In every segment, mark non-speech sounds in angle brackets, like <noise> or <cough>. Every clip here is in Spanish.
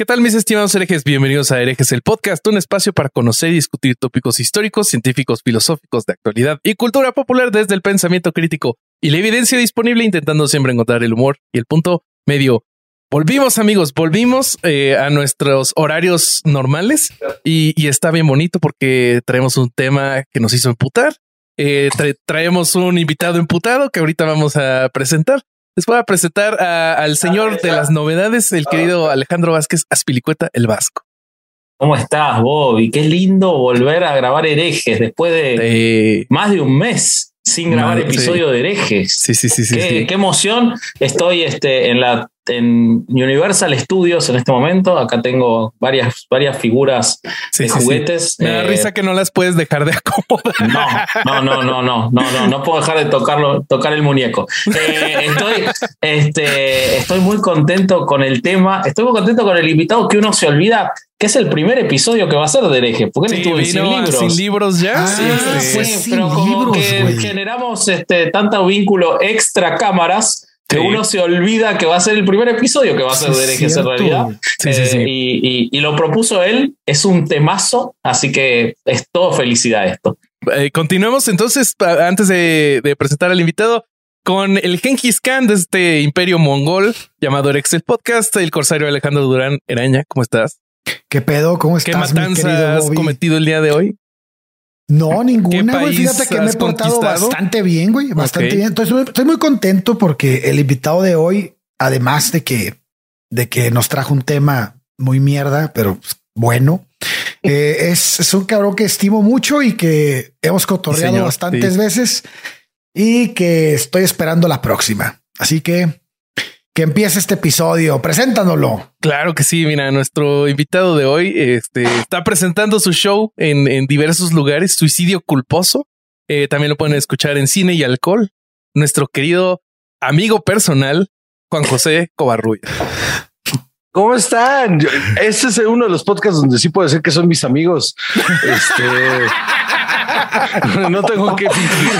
¿Qué tal mis estimados herejes? Bienvenidos a Herejes el Podcast, un espacio para conocer y discutir tópicos históricos, científicos, filosóficos de actualidad y cultura popular desde el pensamiento crítico y la evidencia disponible intentando siempre encontrar el humor y el punto medio. Volvimos amigos, volvimos eh, a nuestros horarios normales y, está bien bonito porque traemos un tema que nos hizo emputar. Eh, tra- traemos un invitado emputado que ahorita vamos a presentar. Les voy a presentar a- al señor de las novedades, el querido Alejandro Vázquez Aspilicueta, el Vasco. ¿Cómo estás, Bobby? Qué lindo volver a grabar herejes después de Eh, más de un mes sin grabar Madre, episodio de herejes. sí, sí, sí, sí. qué, sí. qué emoción. Estoy este, en la en Universal Studios en este momento. Acá tengo varias, varias figuras Sí, de sí, sí. juguetes. Me da Eh, risa que no las puedes dejar de acomodar. <laughs> No, no, no, no, no, no, no, no puedo dejar de tocarlo, tocar el muñeco. Eh, estoy, este, estoy muy contento con el tema, estoy muy contento con el invitado que uno se olvida que es el primer episodio que va a ser de hereje, porque él Sí, estuvo Sin Libros. sin libros ya. Ah, Sí, sí, pues sin pero como libros, que generamos este, tanto vínculo extra cámaras que Sí. uno se olvida que va a ser el primer episodio que va a ser de es herejes en cierto, realidad. güey. Sí, sí, Eh, sí. Y, y- y lo propuso él, es un temazo, así que es todo felicidad esto. Eh, continuemos entonces, antes de, de presentar al invitado, con el Genghis Khan de este imperio mongol llamado Excel Podcast, el corsario Alejandro Durán Eraña. ¿Cómo estás? ¿Qué pedo? ¿Cómo ¿Qué estás, mi matanza querido has Bobby? cometido el día de hoy? No, ninguna, güey. Fíjate que me he portado bastante bien, güey. Bastante bien. Entonces estoy, muy contento porque el invitado de hoy, además de que, de que nos trajo un tema muy mierda, pero pues, bueno, <laughs> eh, es, es un cabrón que estimo mucho y que hemos cotorreado Señor, bastantes sí. veces y que estoy esperando la próxima. Así que que empiece este episodio. Preséntanoslo. Claro que sí, mira, nuestro invitado de hoy este, está presentando su show en, en diversos lugares, Suicidio Culposo. Eh, también lo pueden escuchar en Cine y Alcohol. Nuestro querido amigo personal, Juan José Covarrulla. ¿Cómo están? Yo- este es uno de los podcasts donde sí puedo decir que son mis amigos. Este <laughs> no tengo que fingir.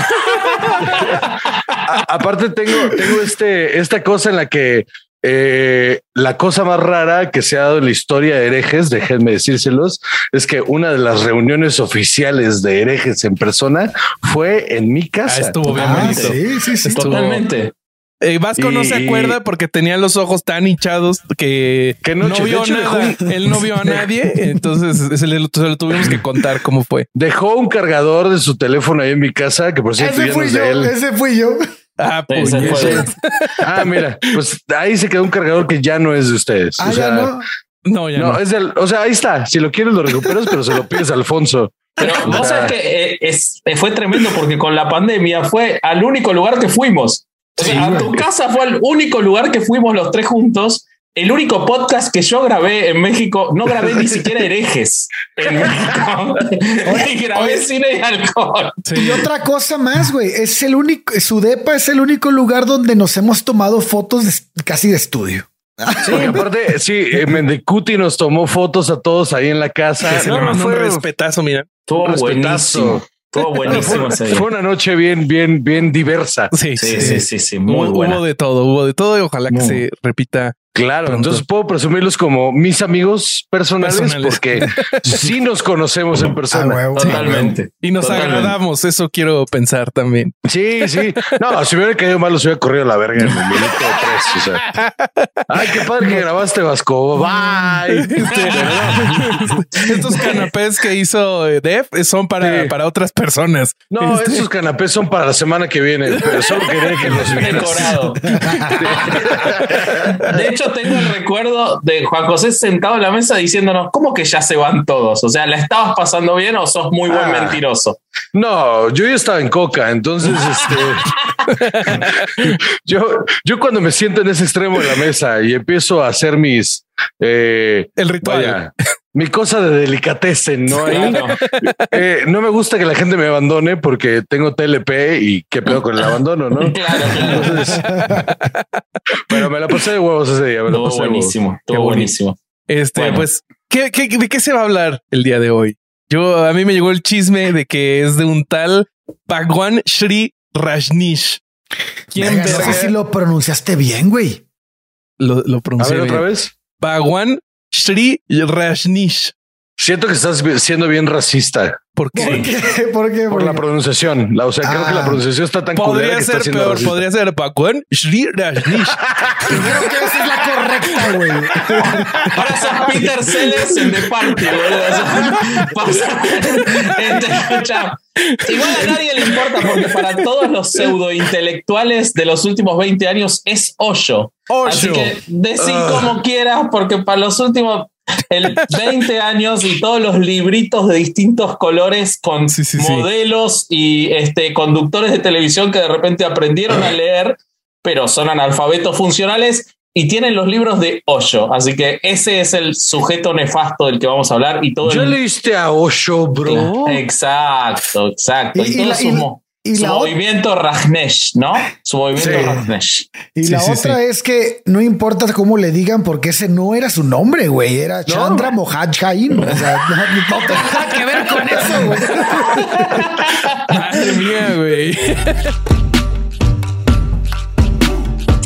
<laughs> A- aparte, tengo, tengo este, esta cosa en la que eh, la cosa más rara que se ha dado en la historia de herejes, déjenme decírselos, es que una de las reuniones oficiales de herejes en persona fue en mi Ah, casa. estuvo bien Ah, bonito. sí, sí, sí. Estuvo- Totalmente. Eh, Vasco no se acuerda porque tenía los ojos tan hinchados que, no vio hecho, nada. Él no vio a nadie. Entonces se le, se lo tuvimos que contar cómo fue. Dejó un cargador de su teléfono ahí en mi casa, que por cierto Ese no fui es yo, de él. ese fui yo. Ah, Ese puñetas. fue- Ah, mira, pues ahí se quedó un cargador que ya no es de ustedes. Ah, o sea, ya no. No, ya no, no. es del, o sea, ahí está. Si lo quieres, lo recuperas, pero se lo pides a Alfonso. Pero O vos sea, sabés que eh, es, eh, fue tremendo porque con la pandemia fue al único lugar que fuimos. O sea, Sí, a güey. tu casa fue el único lugar que fuimos los tres juntos. El único podcast que yo grabé en México, no grabé ni siquiera herejes en México. <laughs> <laughs> y grabé cine y alcohol. Sí. Y otra cosa más, güey, es el único, su depa es el único lugar donde nos hemos tomado fotos de- casi de estudio. <laughs> Porque aparte, sí, eh, Mendecuti nos tomó fotos a todos ahí en la casa. No, fue, un respetazo, mira. Estuvo Un buenísimo. Estuvo <laughs> buenísimo ese día. fue una noche bien, bien, bien diversa. Sí, Sí, sí, sí, sí, muy Hubo, buena. hubo de todo, hubo de todo y ojalá que se repita. Claro, Pronto. entonces puedo presumirlos como mis amigos personales, Personales. porque <laughs> sí nos conocemos en Ah, persona. huevo. Totalmente. Y nos Totalmente. agradamos, eso quiero pensar también. Sí, sí. No, si me hubiera caído mal, los hubiera corrido a la verga en el minuto tres. O sea. Ay, qué padre que grabaste, Vasco. Bye. <laughs> Este, estos canapés que hizo eh, Def eh, son para, Sí. para otras personas. No, Este, esos canapés son para la semana que viene, pero solo quería que los <laughs> vieras. decorado. De hecho, tengo el recuerdo de Juan José sentado en la mesa diciéndonos, ¿cómo que ya se van todos? O sea, ¿la estabas pasando bien o sos muy buen Ah. mentiroso? No, yo ya estaba en coca, entonces este <laughs> yo, yo cuando me siento en ese extremo de la mesa y empiezo a hacer mis eh, el ritual. vaya, mi cosa de delicatessen, ¿no? Claro. eh, no me gusta que la gente me abandone porque tengo TLP y qué pedo con el abandono, ¿no? <laughs> Claro, claro. Entonces, pero me la pasé de huevos ese día. Me la Estuvo pasé buenísimo, Qué estuvo bonito. buenísimo. Este, Bueno. pues, ¿qué, qué, de qué se va a hablar el día de hoy? Yo, a mí me llegó el chisme de que es de un tal Bhagwan Shri Rajneesh. ¿Quién Verga, no sé si lo pronunciaste bien, güey. lo, lo A pronuncié ver, otra bien? vez. Bhagwan Shri Rajneesh. Siento que estás siendo bien racista ¿Por qué? ¿Por qué? <laughs> ¿Por qué? por la pronunciación. La, o sea, creo que la Ah. pronunciación está tan culera Podría que está ser siendo peor, racista. podría ser Rajneesh. Creo <laughs> que esa es la correcta, güey. Ahora sos Peter Sellers en The Party, Igual a nadie le importa porque para todos los pseudo intelectuales de los últimos 20 años es hoyo. Así que decir Ah. como quieras porque para los últimos el 20 años y todos los libritos de distintos colores con Sí, sí, sí. modelos y este, conductores de televisión que de repente aprendieron a <laughs> leer, pero son analfabetos funcionales y tienen los libros de Hoyo. Así que ese es el sujeto nefasto del que vamos a hablar y todo ¿Ya el... leíste a Osho, bro? Exacto, exacto. Y- Y, y la- y- su la movimiento Rajneesh, ¿no? Su movimiento Sí. Y Sí, la sí, otra es que no importa cómo le digan, porque ese no era su nombre, güey. Era Chandra Mohaj Jain. O sea, no, no <laughs> tenía nada que ver con eso, güey. Madre mía, güey.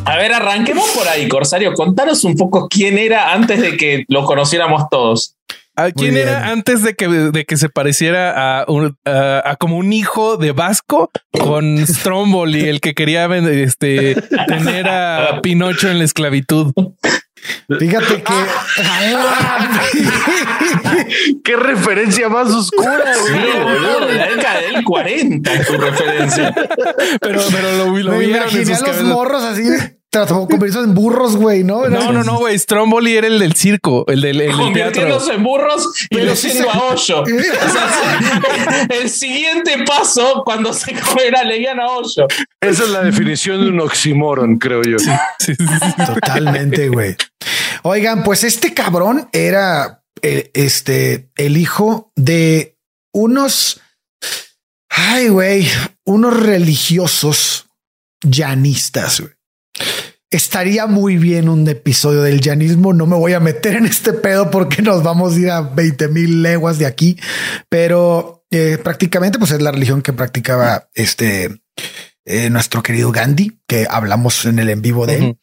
A ver, arranquemos por ahí, Corsario. Contanos un poco quién era antes de que lo conociéramos todos. ¿A quién era antes de que, de que se pareciera a, un, a, a como un hijo de Vasco con Stromboli, el que quería este, tener a Pinocho en la esclavitud? Fíjate que. Qué referencia más oscura, Sí, güey. la década del 40 es tu referencia. Pero, pero lo, lo Me vieron en imaginé sus a los cabezas. morros así, trató convertidos en burros, güey, ¿no? No, no, no, güey. Stromboli era el del circo, el del, el del teatro. Convirtiéndose en burros y Pero luciendo sí se- a hoyo. O sea, el siguiente paso cuando se comerá leían a hoyo. Esa es la definición de un oxímoron, creo yo. Sí, sí, sí. Totalmente, güey. Oigan, pues este cabrón era eh, este el hijo de unos, ay, güey, unos religiosos llanistas. güey. Estaría muy bien un episodio del llanismo. No me voy a meter en este pedo porque nos vamos a ir a 20 mil leguas de aquí, pero eh, prácticamente pues es la religión que practicaba este eh, nuestro querido Gandhi, que hablamos en el en vivo de él.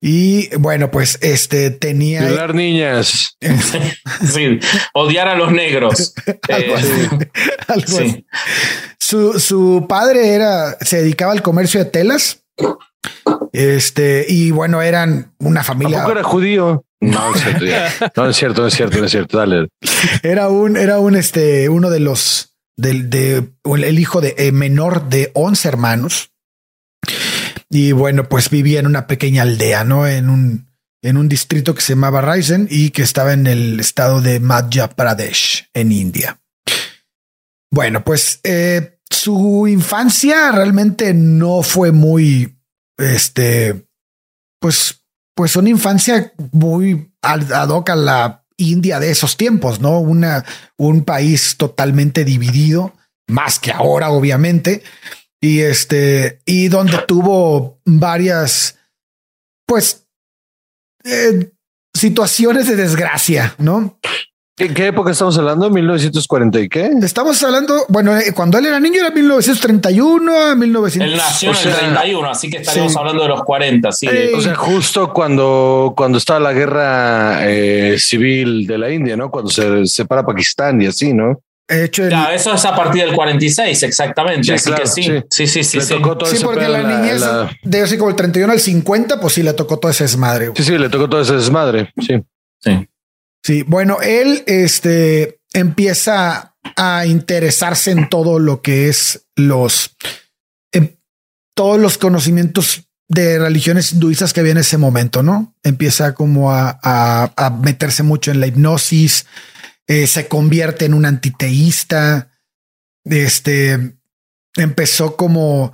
Y bueno, pues este tenía Violar niñas. <laughs> Sí, odiar a los negros. <laughs> algo Eh, así, <laughs> algo sí. así. Su, su padre era, se dedicaba al comercio de telas. Este, y bueno, eran una ¿A familia, poco era judío? No, es cierto, ya. No es cierto, no es cierto, no es cierto. Dale. era un, era un, este, uno de los, del, de, el hijo de eh, menor de 11 hermanos. Y bueno, pues vivía en una pequeña aldea, ¿no? En un, en un distrito que se llamaba Raisen y que estaba en el estado de Madhya Pradesh, en India. Bueno, pues eh, su infancia realmente no fue muy, este, pues, pues una infancia muy ad hoc a la India de esos tiempos, ¿no? Una, un país totalmente dividido, más que ahora, obviamente, y este, y donde tuvo varias, pues, eh, situaciones de desgracia, ¿no? ¿En qué época estamos hablando? ¿1940 y qué? Estamos hablando, bueno, eh, cuando él era niño era 1931 a 1900. Él nació O en sea, el 31, así que estaríamos sí. hablando de los 40. Sí, Eh, O sea, justo cuando, cuando estaba la guerra eh, civil de la India, ¿no? Cuando se separa Pakistán y así, ¿no? De hecho, el- Claro, eso es a partir del 46, exactamente. Sí, así claro, que sí, sí. sí, sí, sí. le tocó todo sí, porque la en niñez la- de así como el 31 al 50, pues sí le tocó todo ese desmadre. Sí, sí, le tocó todo ese desmadre. Sí. Sí. Sí, bueno, él este, empieza a interesarse en todo lo que es los, en todos los conocimientos de religiones hinduistas que había en ese momento, ¿no? Empieza como a, a- a meterse mucho en la hipnosis, eh, se convierte en un antiteísta, este, empezó como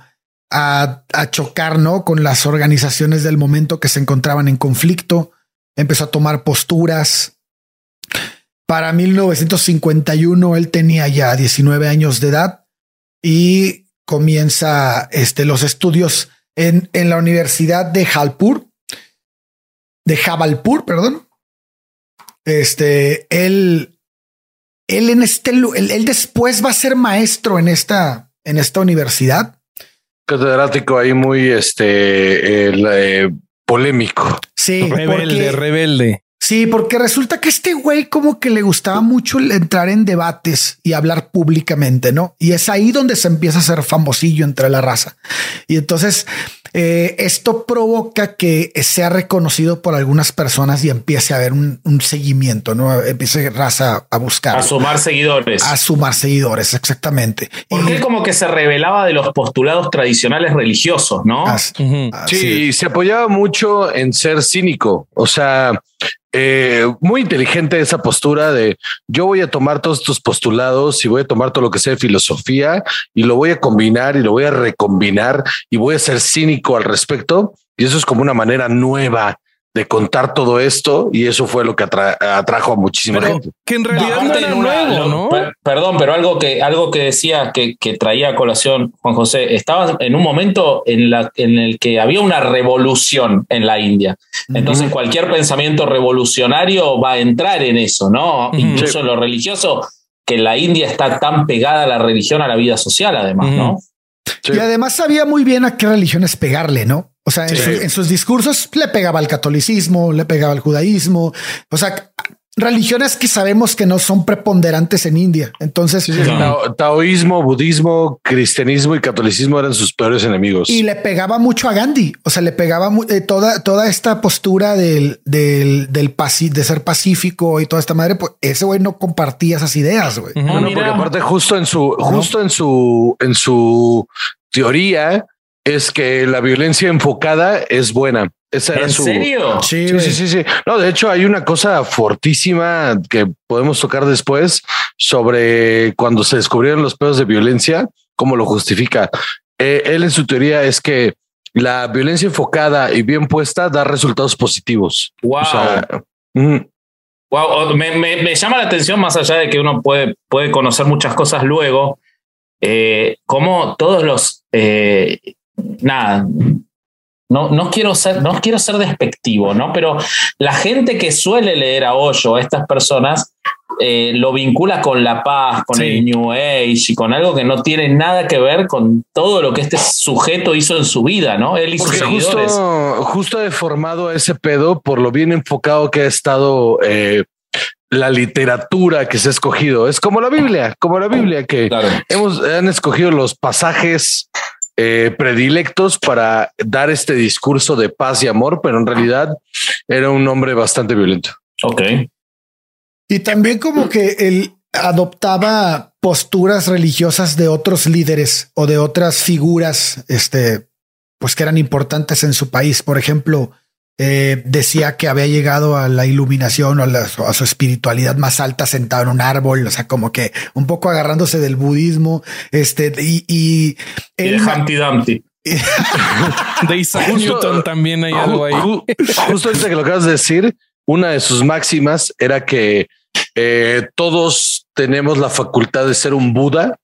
a, a chocar, ¿no? Con las organizaciones del momento que se encontraban en conflicto, empezó a tomar posturas, para 1951 él tenía ya 19 años de edad y comienza este, los estudios en, en la Universidad de Jalpur, de Jabalpur, perdón. Este, él, él en este, él, él después va a ser maestro en esta, en esta universidad. catedrático ahí muy este el, eh, polémico. Sí, Rebelde, porque- rebelde. Sí, porque resulta que este güey como que le gustaba mucho entrar en debates y hablar públicamente, ¿no? Y es ahí donde se empieza a hacer famosillo entre la raza. Y entonces eh, esto provoca que sea reconocido por algunas personas y empiece a haber un, un seguimiento, ¿no? Empiece raza a buscar, A sumar seguidores. a sumar seguidores, exactamente. Porque Y- él como que se revelaba de los postulados tradicionales religiosos, ¿no? así Sí, se apoyaba mucho en ser cínico. O sea, eh, muy inteligente esa postura de yo voy a tomar todos estos postulados y voy a tomar todo lo que sea de filosofía y lo voy a combinar y lo voy a recombinar y voy a ser cínico al respecto. Y eso es como una manera nueva de contar todo esto y eso fue lo que atra- atrajo a muchísima Pero gente. que en realidad no era una- nuevo, ¿no? per- perdón, pero algo que, algo que decía que, que traía a colación Juan José, estaba en un momento en, la, en el que había una revolución en la India. Entonces cualquier pensamiento revolucionario va a entrar en eso, ¿no? Incluso en lo religioso, que la India está tan pegada a la religión, a la vida social, además, ¿no? Sí. Y además sabía muy bien a qué religiones pegarle, ¿no? O sea, en, Sí. su- en sus discursos le pegaba al catolicismo, le pegaba al judaísmo, o sea, religiones que sabemos que no son preponderantes en India. Entonces, Tao- taoísmo, budismo, cristianismo y catolicismo eran sus peores enemigos. y le pegaba mucho a Gandhi. O sea, le pegaba eh, toda, toda esta postura del, del, del paci- de ser pacífico y toda esta madre. Pues ese güey no compartía esas ideas, güey. Ujú. No, no, mira. porque aparte justo en su, justo en su, en su teoría es que la violencia enfocada es buena. Esa era ¿En su. serio? Sí, Sí, sí, sí, sí. No, de hecho hay una cosa fortísima que podemos tocar después sobre cuando se descubrieron los pedos de violencia, cómo lo justifica. Eh, él en su teoría es que la violencia enfocada y bien puesta da resultados positivos. Wow. O sea, ujú. Wow, me, me- me llama la atención, más allá de que uno puede, puede conocer muchas cosas luego, eh, como todos los. eh, nada. No, no, quiero ser, no quiero ser despectivo, ¿no? Pero la gente que suele leer a Hoyo, a estas personas, eh, lo vincula con la paz, con Sí. el New Age y con algo que no tiene nada que ver con todo lo que este sujeto hizo en su vida, ¿no? Él y sus Porque seguidores. justo, justo deformado a ese pedo por lo bien enfocado que ha estado eh, la literatura que se ha escogido. Es como la Biblia, como la Biblia que Claro. hemos han escogido los pasajes eh, predilectos para dar este discurso de paz y amor, pero en realidad era un hombre bastante violento. Ok. Y también como que él adoptaba posturas religiosas de otros líderes o de otras figuras, este, pues que eran importantes en su país. Por ejemplo, eh, decía que había llegado a la iluminación o a, la- a su espiritualidad más alta sentado en un árbol, o sea, como que un poco agarrándose del budismo, este, y, y Y de Humpty Dumpty. <laughs> De Isaac Justo- Newton también hay algo ahí. Ju- ju- Justo ahorita que lo acabas de decir, una de sus máximas era que eh, todos tenemos la facultad de ser un Buda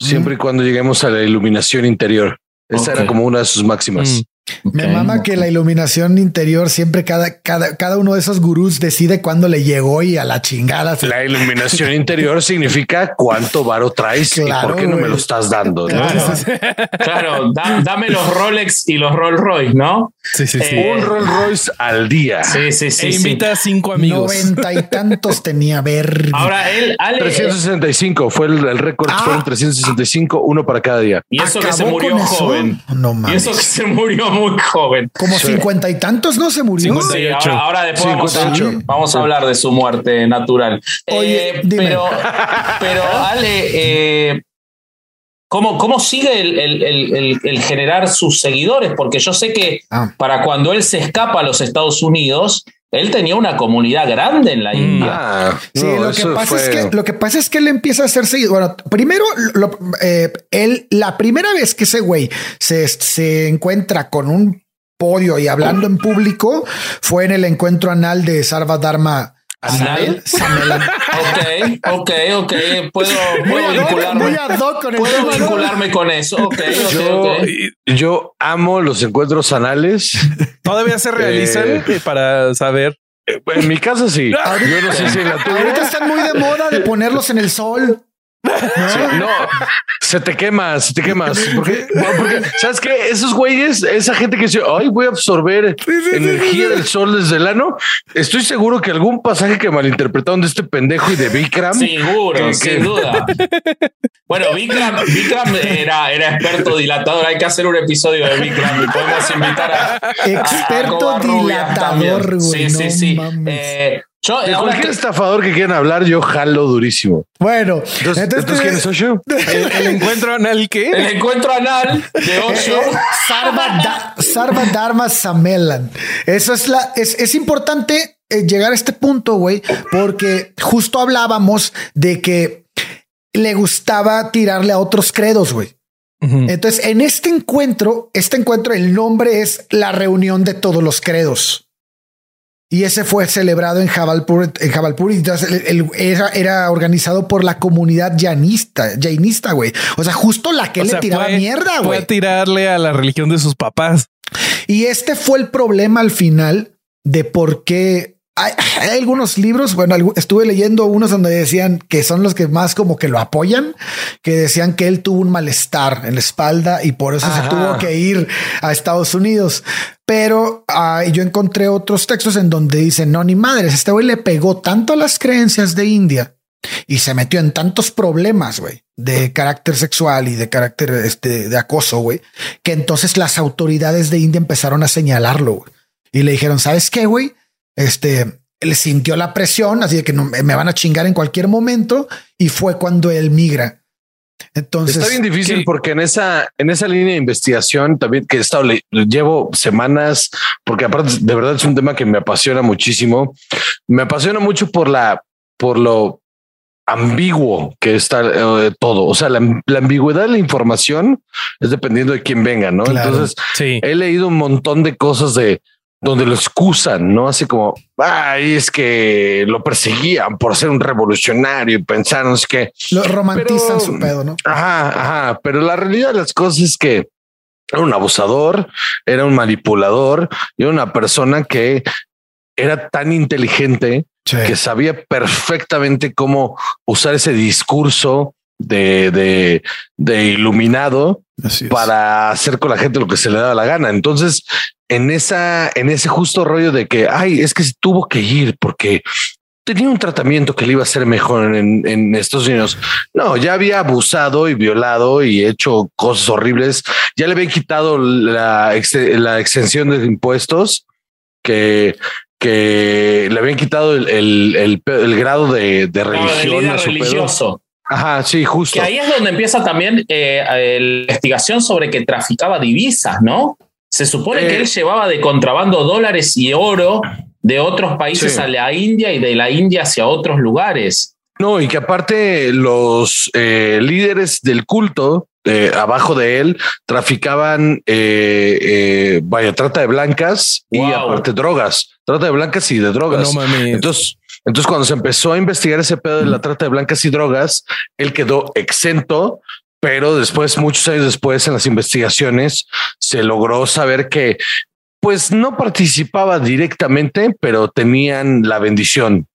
siempre y cuando lleguemos a la iluminación interior. Esa era como una de sus máximas. Mm. Me mama que la iluminación interior siempre cada, cada, cada uno de esos gurús decide cuándo le llegó y a la chingada. se- La <laughs> iluminación interior significa cuánto varo traes Claro, y por qué no me lo estás dando. ¿no? Claro. <laughs> Claro, da- dame los Rolex y los Rolls Royce, ¿no? Sí, sí, sí. Eh, Un Rolls Royce al día. Sí, sí, sí. e sí. invita a cinco amigos. Noventa y tantos tenía ver. Ahora él, Ale, 365 fue el, el récord, Ah. fueron 365, uno para cada día. y eso que se ¿Acabó murió eso? joven. No Y eso que se murió muy joven. Como Sí. cincuenta y tantos no se murió. 50. Sí, ahora, ahora después vamos, a, 58. vamos a hablar de su muerte natural. Oye, Eh, dime. pero, <laughs> pero Ale, eh, ¿cómo, ¿cómo sigue el, el- el- el- el generar sus seguidores? Porque yo sé que Ah. para cuando él se escapa a los Estados Unidos, él tenía una comunidad grande en la Mm. India. Ah, Sí, no, lo que pasa es que lo que pasa es que él empieza a ser seguido. Bueno, primero, lo- eh, él la primera vez que ese güey se, se encuentra con un podio y hablando en público fue en el encuentro anal de Sarva Dharma. ¿Anal? Ok, ok, ok. Puedo, puedo vincularme. muy ad hoc con el Puedo tema, ¿no? vincularme con eso. Ok, ok, Yo, yo amo los encuentros anales. <laughs> Todavía se realizan Eh. eh, para saber. En mi casa sí. Yo no sé si en la tuya. Ahorita están muy de moda de ponerlos en el sol. No, se te quema, se te quemas. Porque, porque sabes que esos güeyes, esa gente que dice, ay, voy a absorber energía del sol desde el ano. Estoy seguro que algún pasaje que malinterpretaron de este pendejo y de Bikram. Seguro, sin duda. Bueno, Bikram, Bikram era, era experto dilatador. Hay que hacer un episodio de Bikram y podemos invitar a experto dilatador. sí, sí, sí. Eh, yo, de cualquier estafador que quieran hablar, yo jalo durísimo. Bueno, entonces, entonces, ¿quién es <laughs> Osho? ¿El, encuentro anal qué? El encuentro anal de Osho. Eh, eh, Sarva, Dharma Samelan. Eso es la, es, es importante eh, llegar a este punto, güey, porque justo hablábamos de que le gustaba tirarle a otros credos, güey. Entonces, en este encuentro, este encuentro, el nombre es la reunión de todos los credos. Y ese fue celebrado en Jabalpur, en Jabalpur y era, organizado por la comunidad jainista, jainista, güey. O sea, justo la que le tiraba mierda, güey. Fue a tirarle a la religión de sus papás. Y este fue el problema al final de por qué hay, algunos libros, bueno, estuve leyendo unos donde decían que son los que más como que lo apoyan, que decían que él tuvo un malestar en la espalda y por eso se tuvo que ir a Estados Unidos. Pero ah, yo encontré otros textos en donde dicen, no, ni madres, este güey le pegó tanto a las creencias de India y se metió en tantos problemas, güey, de carácter sexual y de carácter este, de acoso, güey, que entonces las autoridades de India empezaron a señalarlo y le dijeron, ¿sabes qué, güey? Este, le sintió la presión, así de que no, me van a chingar en cualquier momento y fue cuando él migra. Entonces está bien difícil porque en esa, en esa línea de investigación también que he estado, le, llevo semanas, porque aparte de verdad es un tema que me apasiona muchísimo. Me apasiona mucho por la, por lo ambiguo que está eh, todo. O sea, la, ambigüedad de la información es dependiendo de quién venga, no? Entonces he leído un montón de cosas de donde lo excusan, ¿no? Así como, ay, es que lo perseguían por ser un revolucionario y pensaron que... Lo romantizan su pedo, ¿no? Ajá, ajá, pero la realidad de las cosas es que era un abusador, era un manipulador y era una persona que era tan inteligente que sabía perfectamente cómo usar ese discurso de, de, de iluminado para hacer con la gente lo que se le daba la gana. Entonces, en esa, en ese justo rollo de que, ay, es que se tuvo que ir porque tenía un tratamiento que le iba a ser mejor en, en, Estados Unidos. No, ya había abusado y violado y hecho cosas horribles. Ya le había quitado la, la extensión de impuestos que, que le habían quitado el, el, el, grado de, de religión. a su religioso. Ajá, sí, justo. Que ahí es donde empieza también eh, la investigación sobre que traficaba divisas, ¿no? Se supone que eh. él llevaba de contrabando dólares y oro de otros países a la India y de la India hacia otros lugares. No, y que aparte los eh, líderes del culto abajo de él traficaban, vaya, trata de blancas y aparte drogas, trata de blancas y de drogas. No, Entonces, entonces, cuando se empezó a investigar ese pedo de la trata de blancas y drogas, él quedó exento, pero después, muchos años después, en las investigaciones, se logró saber que pues no participaba directamente, pero tenían la bendición.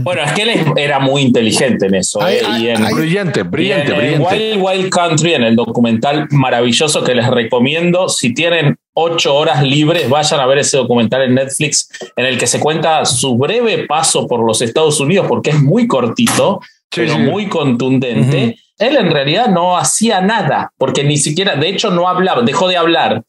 Bueno, es que él era muy inteligente en eso. ¿eh? y en, brillante, brillante, brillante. Wild Wild Country, en el documental maravilloso que les recomiendo, si tienen ocho horas libres, vayan a ver ese documental en Netflix en el que se cuenta su breve paso por los Estados Unidos, porque es muy cortito, pero muy contundente. Él en realidad no hacía nada, porque ni siquiera, de hecho, no hablaba, dejó de hablar.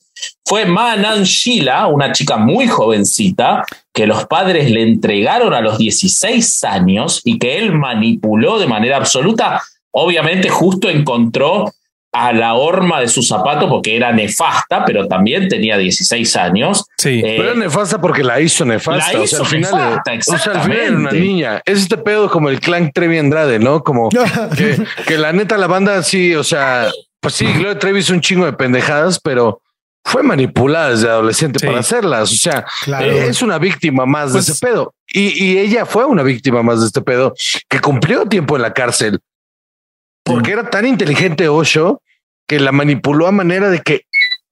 Fue Manan Sheila, una chica muy jovencita, que los padres le entregaron a los 16 años y que él manipuló de manera absoluta. Obviamente, justo encontró a la horma de su zapato porque era nefasta, pero también tenía 16 años. Sí, eh, pero era nefasta porque la hizo nefasta. La hizo o sea, al final, o sea, al final era una niña. Es este pedo como el clan Trevi Andrade, ¿no? Como <laughs> que, la neta la banda sí, o sea, pues sí, Gloria Trevi hizo un chingo de pendejadas, pero fue manipulada desde adolescente para hacerlas. O sea, eh, es una víctima más de pues ese pedo. Y, y ella fue una víctima más de este pedo que cumplió tiempo en la cárcel porque era tan inteligente Osho que la manipuló a manera de que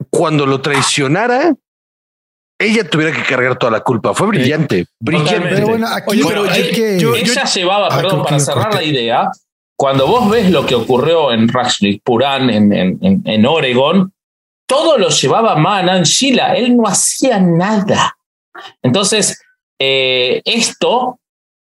cuando lo traicionara, ella tuviera que cargar toda la culpa. Fue brillante, brillante. Pero bueno, aquí ella llevaba, ah, perdón, para cerrar la idea, cuando vos ves lo que ocurrió en Rajneeshpuram, en, en, en Oregon, todo lo llevaba Manan Shila, él no hacía nada. Entonces, eh, esto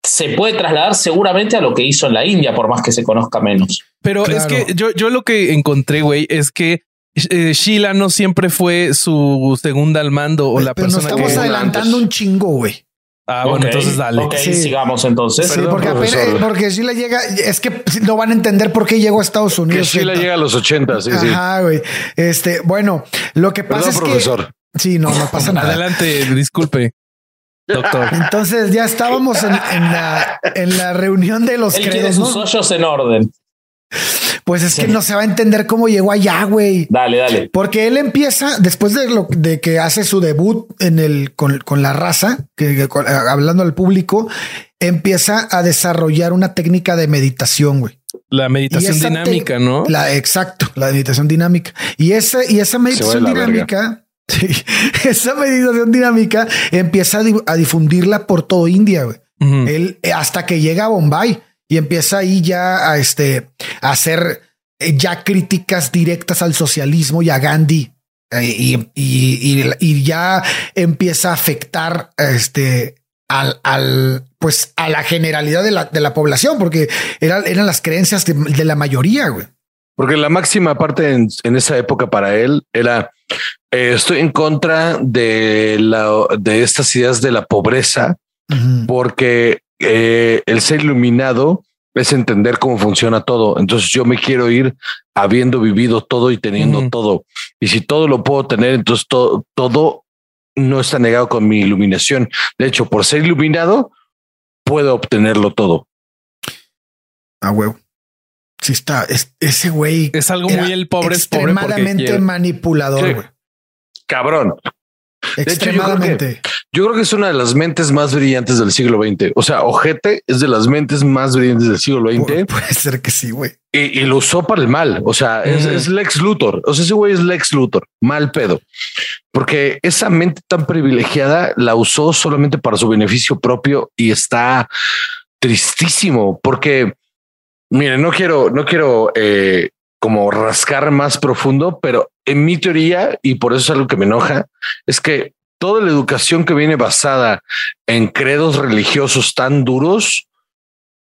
se puede trasladar seguramente a lo que hizo en la India, por más que se conozca menos. Pero es que yo, yo lo que encontré, güey, es que eh, Sheila no siempre fue su segunda al mando o la Pero persona nos estamos que... adelantando un chingo, güey. Ah, bueno, entonces dale. Ok, Sí. sigamos entonces. Sí, porque, apenas, porque Sheila llega, es que no van a entender por qué llegó a Estados Que Unidos. Sheila Siento. llega a los 80, sí, sí. Ajá, güey. Este, bueno, lo que pasa Perdón, es profesor. que sí, no, no pasa nada. Adelante, disculpe, doctor. Entonces ya estábamos en, en la, en la reunión de los Él quiere credos, sus ¿no? hoyos en orden. Pues es que no se va a entender cómo llegó allá, güey. Dale, dale. Porque él empieza, después de lo de que hace su debut en el con, con la raza, que, que con- hablando al público, empieza a desarrollar una técnica de meditación, güey. La meditación dinámica, ¿no? La exacto, la meditación dinámica. Y esa y esa meditación verga. Sí, <laughs> esa meditación dinámica empieza a, di- a difundirla por todo India, güey. Él eh, hasta que llega a Bombay y empieza ahí ya a este a hacer eh, ya críticas directas al socialismo y a Gandhi eh, y, y- y- y ya empieza a afectar este al, al pues a la generalidad de la, de la población porque eran, eran las creencias de, de la mayoría. güey. Porque la máxima parte en, en esa época para él era eh, estoy en contra de la de estas ideas de la pobreza porque eh, el ser iluminado es entender cómo funciona todo. Entonces yo me quiero ir habiendo vivido todo y teniendo todo. Y si todo lo puedo tener, entonces todo, todo no está negado con mi iluminación. De hecho, por ser iluminado, puedo obtenerlo todo. A huevo. Sí está, es- ese güey Es algo muy el pobre es pobre extremadamente manipulador, güey. Cabrón. hecho, yo creo que- Extremadamente. Yo creo que es una de las mentes más brillantes del siglo XX. O sea, Ojete es de las mentes más brillantes del siglo Pu- XX puede ser que sí, güey. y, y lo usó para el mal. O sea, es, Ujú. es Lex Luthor. O sea, ese güey es Lex Luthor, mal pedo. Porque esa mente tan privilegiada la usó solamente para su beneficio propio y está tristísimo porque, miren, no quiero, no quiero eh, como rascar más profundo, pero en mi teoría, y por eso es algo que me enoja, es que toda la educación que viene basada en credos religiosos tan duros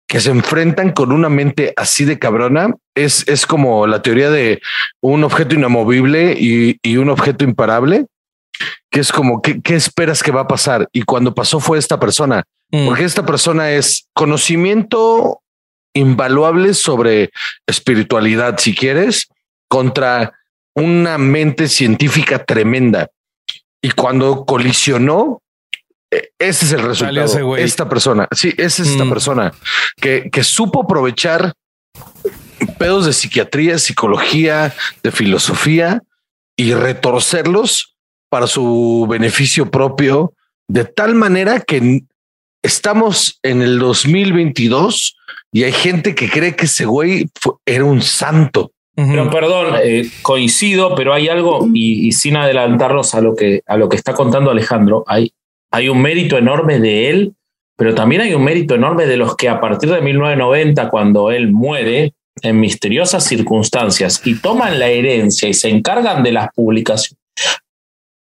que se enfrentan con una mente así de cabrona es, es como la teoría de un objeto inamovible y, y un objeto imparable, que es como, ¿qué, ¿qué esperas que va a pasar? Y cuando pasó fue esta persona, Mm. porque esta persona es conocimiento invaluable sobre espiritualidad, si quieres, contra una mente científica tremenda. Y cuando colisionó, eh, ese es el resultado. Esta persona, sí, esa es esta Mm. persona que, que supo aprovechar pedos de psiquiatría, psicología, de filosofía y retorcerlos para su beneficio propio de tal manera que estamos en el 2022 y hay gente que cree que ese güey fue- era un santo. Pero perdón, eh, coincido, pero hay algo, y, y sin adelantarnos a lo que, a lo que está contando Alejandro, hay, hay un mérito enorme de él, pero también hay un mérito enorme de los que a partir de 1990, cuando él muere, en misteriosas circunstancias, y toman la herencia y se encargan de las publicaciones.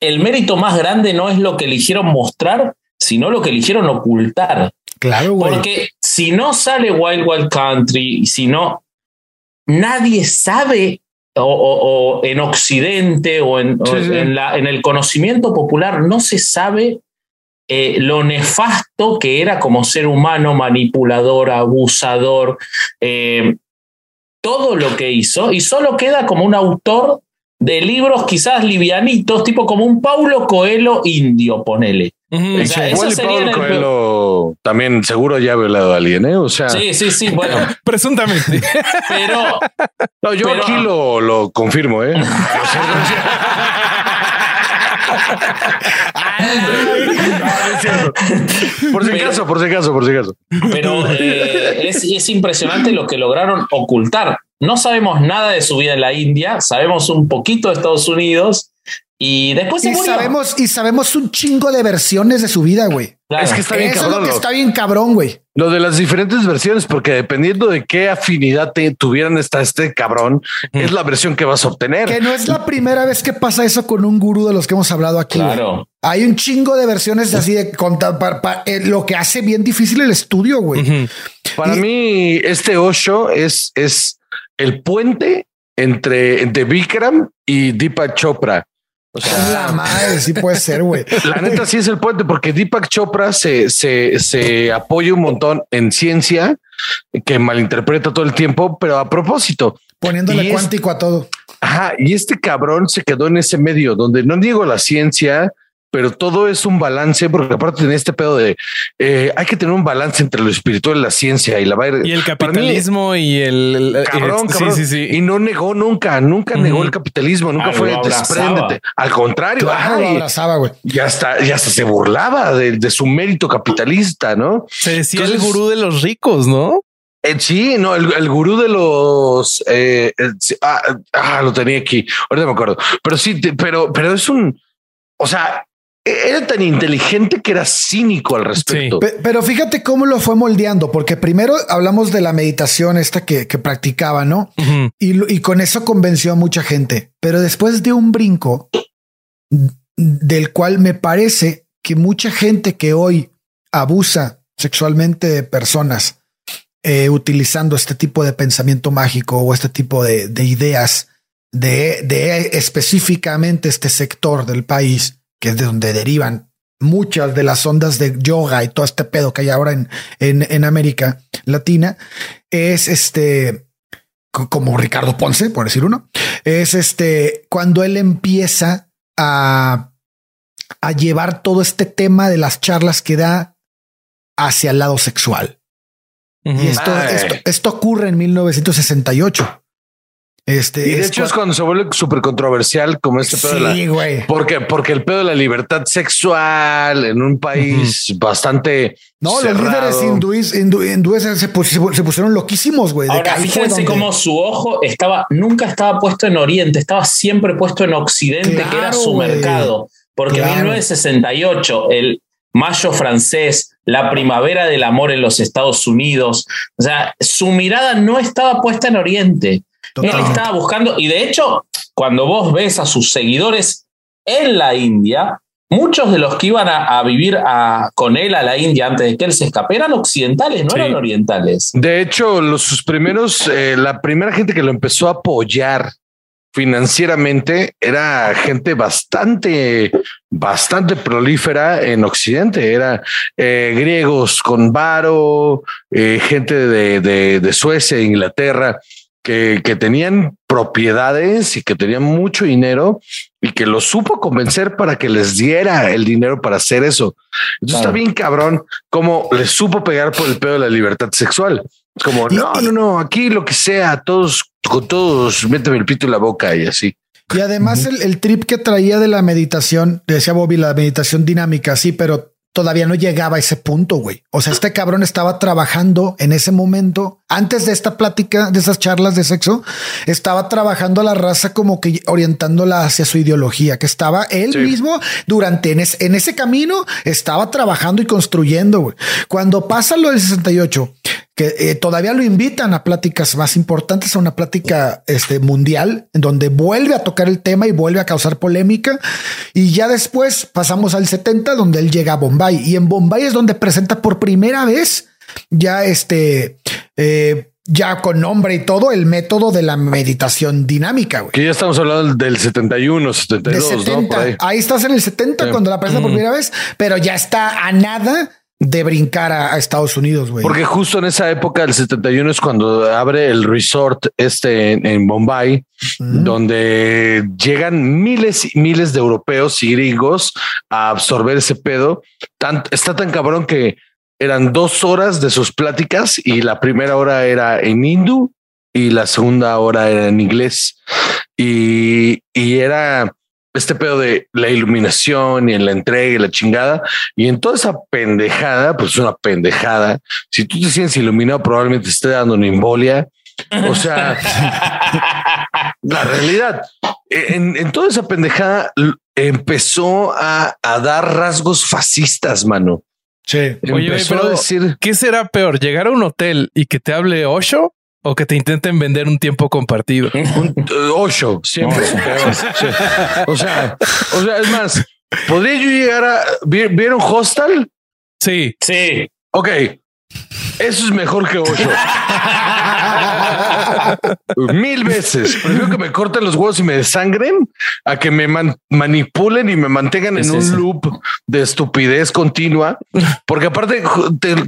El mérito más grande no es lo que eligieron mostrar, sino lo que eligieron ocultar. Claro, güey. Porque si no sale Wild Wild Country, si no, nadie sabe, o, o- o en Occidente o, en, o Sí, sí. en la- en el conocimiento popular, no se sabe eh, lo nefasto que era como ser humano, manipulador, abusador, eh, todo lo que hizo, y solo queda como un autor de libros quizás livianitos, tipo como un Paulo Coelho indio, ponele. Ujú. O sea, eso Igual y sería Pablo el- también seguro ya ha violado a alguien, ¿eh? O sea, Sí, sí, sí, bueno, <laughs> Presuntamente. pero <laughs> no, yo pero- aquí lo, lo confirmo, ¿eh? <laughs> por si acaso, por si acaso, por si acaso. pero eh, es, es impresionante lo que lograron ocultar. No sabemos nada de su vida en la India, sabemos un poquito de Estados Unidos Y después se y murió. sabemos, y sabemos un chingo de versiones de su vida, güey. Claro. Es que está bien Eso es lo cabrón. que está bien cabrón, güey. Lo de las diferentes versiones, porque dependiendo de qué afinidad te tuvieran esta, este cabrón, es la versión que vas a obtener. Que no es la primera vez que pasa eso con un gurú de los que hemos hablado aquí. Claro. Hay un chingo de versiones de así de contar, pa- pa- eh, lo que hace bien difícil el estudio, güey. Para Y- mí, este Osho es, es el puente entre, entre Bikram y Deepak Chopra. O <laughs> La sea, madre, sí puede ser, güey. <laughs> la neta sí es el puente, porque Deepak Chopra se, se, se apoya un montón en ciencia que malinterpreta todo el tiempo, pero a propósito. Poniéndole cuántico a todo. Ajá, y este cabrón se quedó en ese medio donde no digo la ciencia, pero todo es un balance, porque aparte tiene este pedo de eh, hay que tener un balance entre lo espiritual y la ciencia y la. Y el Para mí, capitalismo y el, el- el- Cabrón, sí, cabrón. sí, sí. Y no negó nunca, nunca negó el capitalismo, nunca Ah, fue despréndete. Al contrario, Claro, ay, abrazaba, ya hasta, ya hasta se burlaba de, de su mérito capitalista, ¿no? Se decía el Entonces- gurú de los ricos, ¿no? Eh, sí, no, el, el gurú de los eh, eh, sí, ah, ah, lo tenía aquí. Ahorita me acuerdo, pero sí, te- pero, pero es un, o sea, era tan inteligente que era cínico al respecto. Pe- Pero fíjate cómo lo fue moldeando, porque primero hablamos de la meditación esta que, que practicaba, ¿no? Y, lo- y con eso convenció a mucha gente. Pero después de un brinco del cual me parece que mucha gente que hoy abusa sexualmente de personas eh, utilizando este tipo de pensamiento mágico o este tipo de, de ideas de, de específicamente este sector del país, que es de donde derivan muchas de las ondas de yoga y todo este pedo que hay ahora en, en, en América Latina, es este, co- como Ricardo Ponce, por decir uno, es este, cuando él empieza a, a llevar todo este tema de las charlas que da hacia el lado sexual. Y esto, esto, esto ocurre en 1968. Este, y de hecho es cua- cuando se vuelve súper controversial como este pedo de la, Sí, güey. porque, porque el pedo de la libertad sexual en un país bastante No, los líderes hindúes, hindú- hindúes se, pus- se pusieron loquísimos, güey. Ahora, fíjense donde- cómo su ojo estaba, nunca estaba puesto en Oriente, estaba siempre puesto en Occidente, que era su güey. mercado. Porque en Claro. 1968, el mayo francés, la primavera del amor en los Estados Unidos, o sea, su mirada no estaba puesta en Oriente. Él estaba buscando, y de hecho, cuando vos ves a sus seguidores en la India, muchos de los que iban a, a vivir a- con él a la India antes de que él se escape eran occidentales, no Sí. eran orientales. De hecho, los, sus primeros, eh, la primera gente que lo empezó a apoyar financieramente era gente bastante, bastante prolífera en Occidente. Era eh, griegos con varo, eh, gente de, de, de Suecia, e Inglaterra, que, que tenían propiedades y que tenían mucho dinero y que lo supo convencer para que les diera el dinero para hacer eso. Entonces está bien cabrón cómo les supo pegar por el pedo de la libertad sexual. Como no, no, no, aquí lo que sea, todos con todos, méteme el pito en la boca y así. Y además el, el trip que traía de la meditación, decía Bobby, la meditación dinámica, sí, pero todavía no llegaba a ese punto, güey. O sea, este cabrón estaba trabajando en ese momento, antes de esta plática, de esas charlas de sexo, estaba trabajando a la raza como que orientándola hacia su ideología, que estaba él Sí. mismo durante en, es- en ese camino, estaba trabajando y construyendo, güey. Cuando pasa lo del 68, que eh, todavía lo invitan a pláticas más importantes, a una plática este, mundial, en donde vuelve a tocar el tema y vuelve a causar polémica. Y ya después pasamos al 70, donde él llega a Bombay. Y en Bombay es donde presenta por primera vez ya este, eh, ya con nombre y todo, el método de la meditación dinámica, güey. Que ya estamos hablando del 71, De 72, ¿no? 70. Por ahí. ahí. estás en el 70 Sí. cuando la presenta por primera vez, pero ya está a nada de brincar a, a Estados Unidos, güey. Porque justo en esa época, el 71 es cuando abre el resort este en, en Bombay, donde llegan miles y miles de europeos y gringos a absorber ese pedo. Tan- está tan cabrón que eran dos horas de sus pláticas y la primera hora era en hindú y la segunda hora era en inglés. Y, y era este pedo de la iluminación y en la entrega y la chingada. Y en toda esa pendejada, pues una pendejada. Si tú te sientes iluminado, probablemente te esté dando una embolia. O sea, la realidad, en, en toda esa pendejada, empezó a, a dar rasgos fascistas, mano. Sí. Oye, empezó pero a decir, ¿qué será peor? ¿Llegar a un hotel y que te hable Osho o que te intenten vender un tiempo compartido? un ocho, siempre. peor. Sí. O sea, o sea, es más, podría yo llegar a ¿vi- vieron Hostal? Sí. Sí. Ok, eso es mejor que ocho. Mil veces. Prefiero que me corten los huevos y me desangren a que me man- manipulen y me mantengan en un loop de estupidez continua. Porque aparte,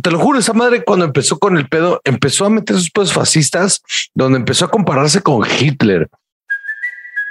te lo juro, esa madre cuando empezó con el pedo, empezó a meter sus pedos fascistas, donde empezó a compararse con Hitler.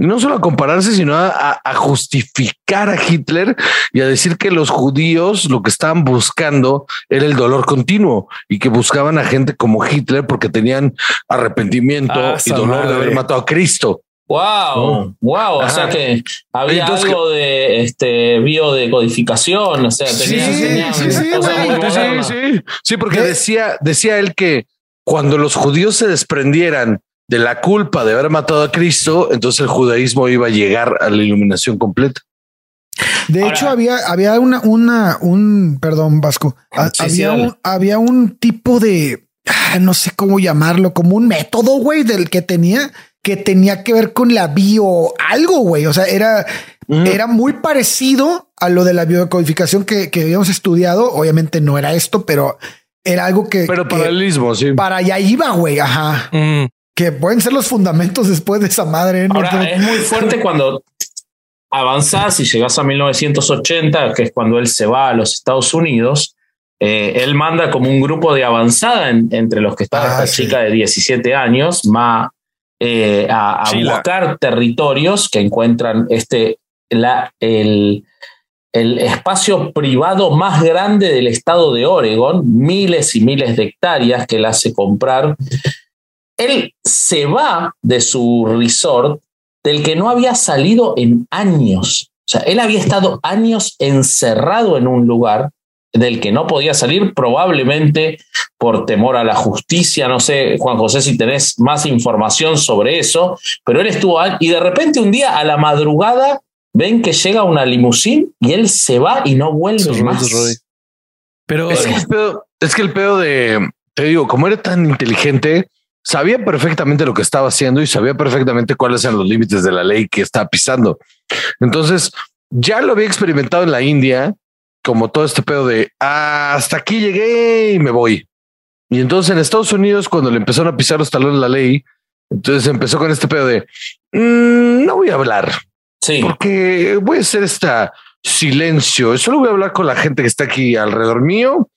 No solo a compararse, sino a, a- a justificar a Hitler y a decir que los judíos lo que estaban buscando era el dolor continuo y que buscaban a gente como Hitler porque tenían arrepentimiento Ah, y dolor de madre. haber matado a Cristo. Wow, wow. O Ajá. sea que había Entonces, algo de este biodecodificación. O sea, Sí, tenía, sí, tenía sí, sí, modernas. sí, sí, porque ¿Qué? decía, decía él que cuando los judíos se desprendieran de la culpa de haber matado a Cristo, entonces el judaísmo iba a llegar a la iluminación completa. De Ahora- hecho, había, había una, una, un, perdón, Vasco, Sí, sí, había, un, había un tipo de, ah, no sé cómo llamarlo, como un método, güey, del que tenía, que tenía que ver con la bio, algo, güey. O sea, era, era muy parecido a lo de la biodecodificación que, que habíamos estudiado. Obviamente no era esto, pero era algo que, Pero paralelismo, sí. para allá iba, güey. Ajá. Mm. Que pueden ser los fundamentos después de esa madre. ¿eh? No Ahora, es muy fuerte cuando avanzás y llegas a 1980, que es cuando él se va a los Estados Unidos. eh, él manda como un grupo de avanzada en- entre los que está Ah, esta sí. chica de 17 años, ma, eh, a, buscar territorios que encuentran este, la, el, el espacio privado más grande del estado de Oregon, miles y miles de hectáreas que él hace comprar. Él se va de su resort del que no había salido en años. O sea, él había estado años encerrado en un lugar del que no podía salir, probablemente por temor a la justicia. No sé, Juan José, si tenés más información sobre eso, pero él estuvo y de repente un día a la madrugada ven que llega una limusín y él se va y no vuelve más. Pero Es que, el pedo, es que el pedo de, te digo, como era tan inteligente, sabía perfectamente lo que estaba haciendo y sabía perfectamente cuáles eran los límites de la ley que estaba pisando. Entonces, ya lo había experimentado en la India, como todo este pedo de "Ah, hasta aquí llegué y me voy. Y entonces en Estados Unidos, cuando le empezaron a pisar los talones la ley, entonces empezó con este pedo de "Mm, no voy a hablar Sí, porque voy a hacer esta silencio. Solo voy a hablar con la gente que está aquí alrededor mío.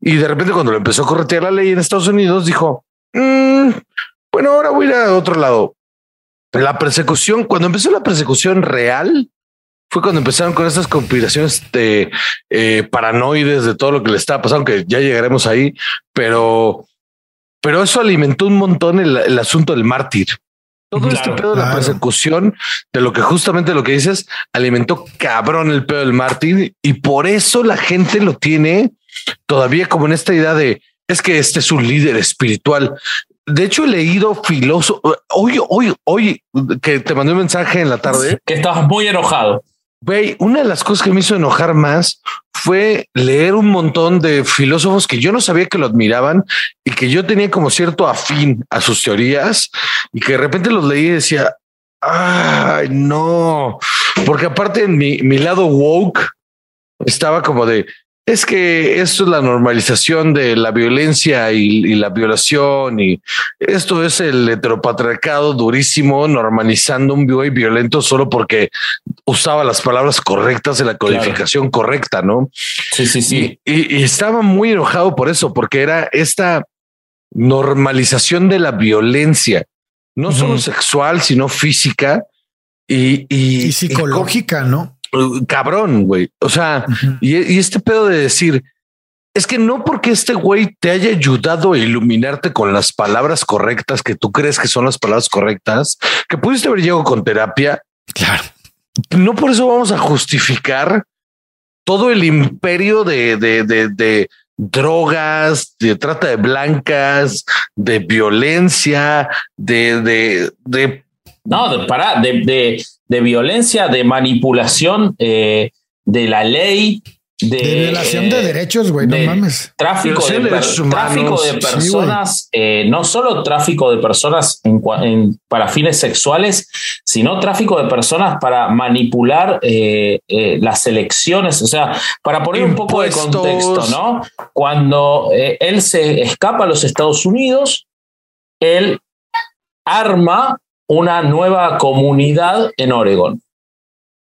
Y de repente, cuando lo empezó a corretear la ley en Estados Unidos, dijo: "Mm, Bueno, ahora voy a ir a otro lado. La persecución, cuando empezó la persecución real, fue cuando empezaron con estas conspiraciones de eh, paranoides de todo lo que le estaba pasando, que ya llegaremos ahí, pero, pero eso alimentó un montón el, el asunto del mártir. Todo este pedo de la persecución, de lo que justamente lo que dices, alimentó cabrón el pedo del mártir y por eso la gente lo tiene todavía como en esta idea de es que este es un líder espiritual. De hecho, he leído filósofo. Hoy, hoy, hoy que te mandé un mensaje en la tarde. que estabas muy enojado. Güey, una de las cosas que me hizo enojar más fue leer un montón de filósofos que yo no sabía que lo admiraban y que yo tenía como cierto afín a sus teorías y que de repente los leí y decía, ay, no, porque aparte en mi, mi lado woke estaba como de, es que esto es la normalización de la violencia y, y la violación y esto es el heteropatriarcado durísimo normalizando un güey violento solo porque usaba las palabras correctas en la codificación correcta, ¿no? Sí, sí, sí. Y, y- y estaba muy enojado por eso, porque era esta normalización de la violencia, no solo sexual, sino física y, y- y psicológica, ¿no? Uh, cabrón, güey. O sea, y, y este pedo de decir, es que no porque este güey te haya ayudado a iluminarte con las palabras correctas que tú crees que son las palabras correctas, que pudiste haber llegado con terapia. Claro. No por eso vamos a justificar todo el imperio de, de, de, de drogas, de trata de blancas, de violencia, de, de, de No, de, pará, de, de, de violencia, de manipulación eh, de la ley. De, De violación de eh, derechos, güey, no mames. Tráfico de, per- tráfico personas, eh, no solo tráfico de personas en cua- en- para fines sexuales, sino tráfico de personas para manipular eh, eh, las elecciones. O sea, para poner un poco de contexto, ¿no? Cuando eh, él se escapa a los Estados Unidos, él arma una nueva comunidad en Oregon.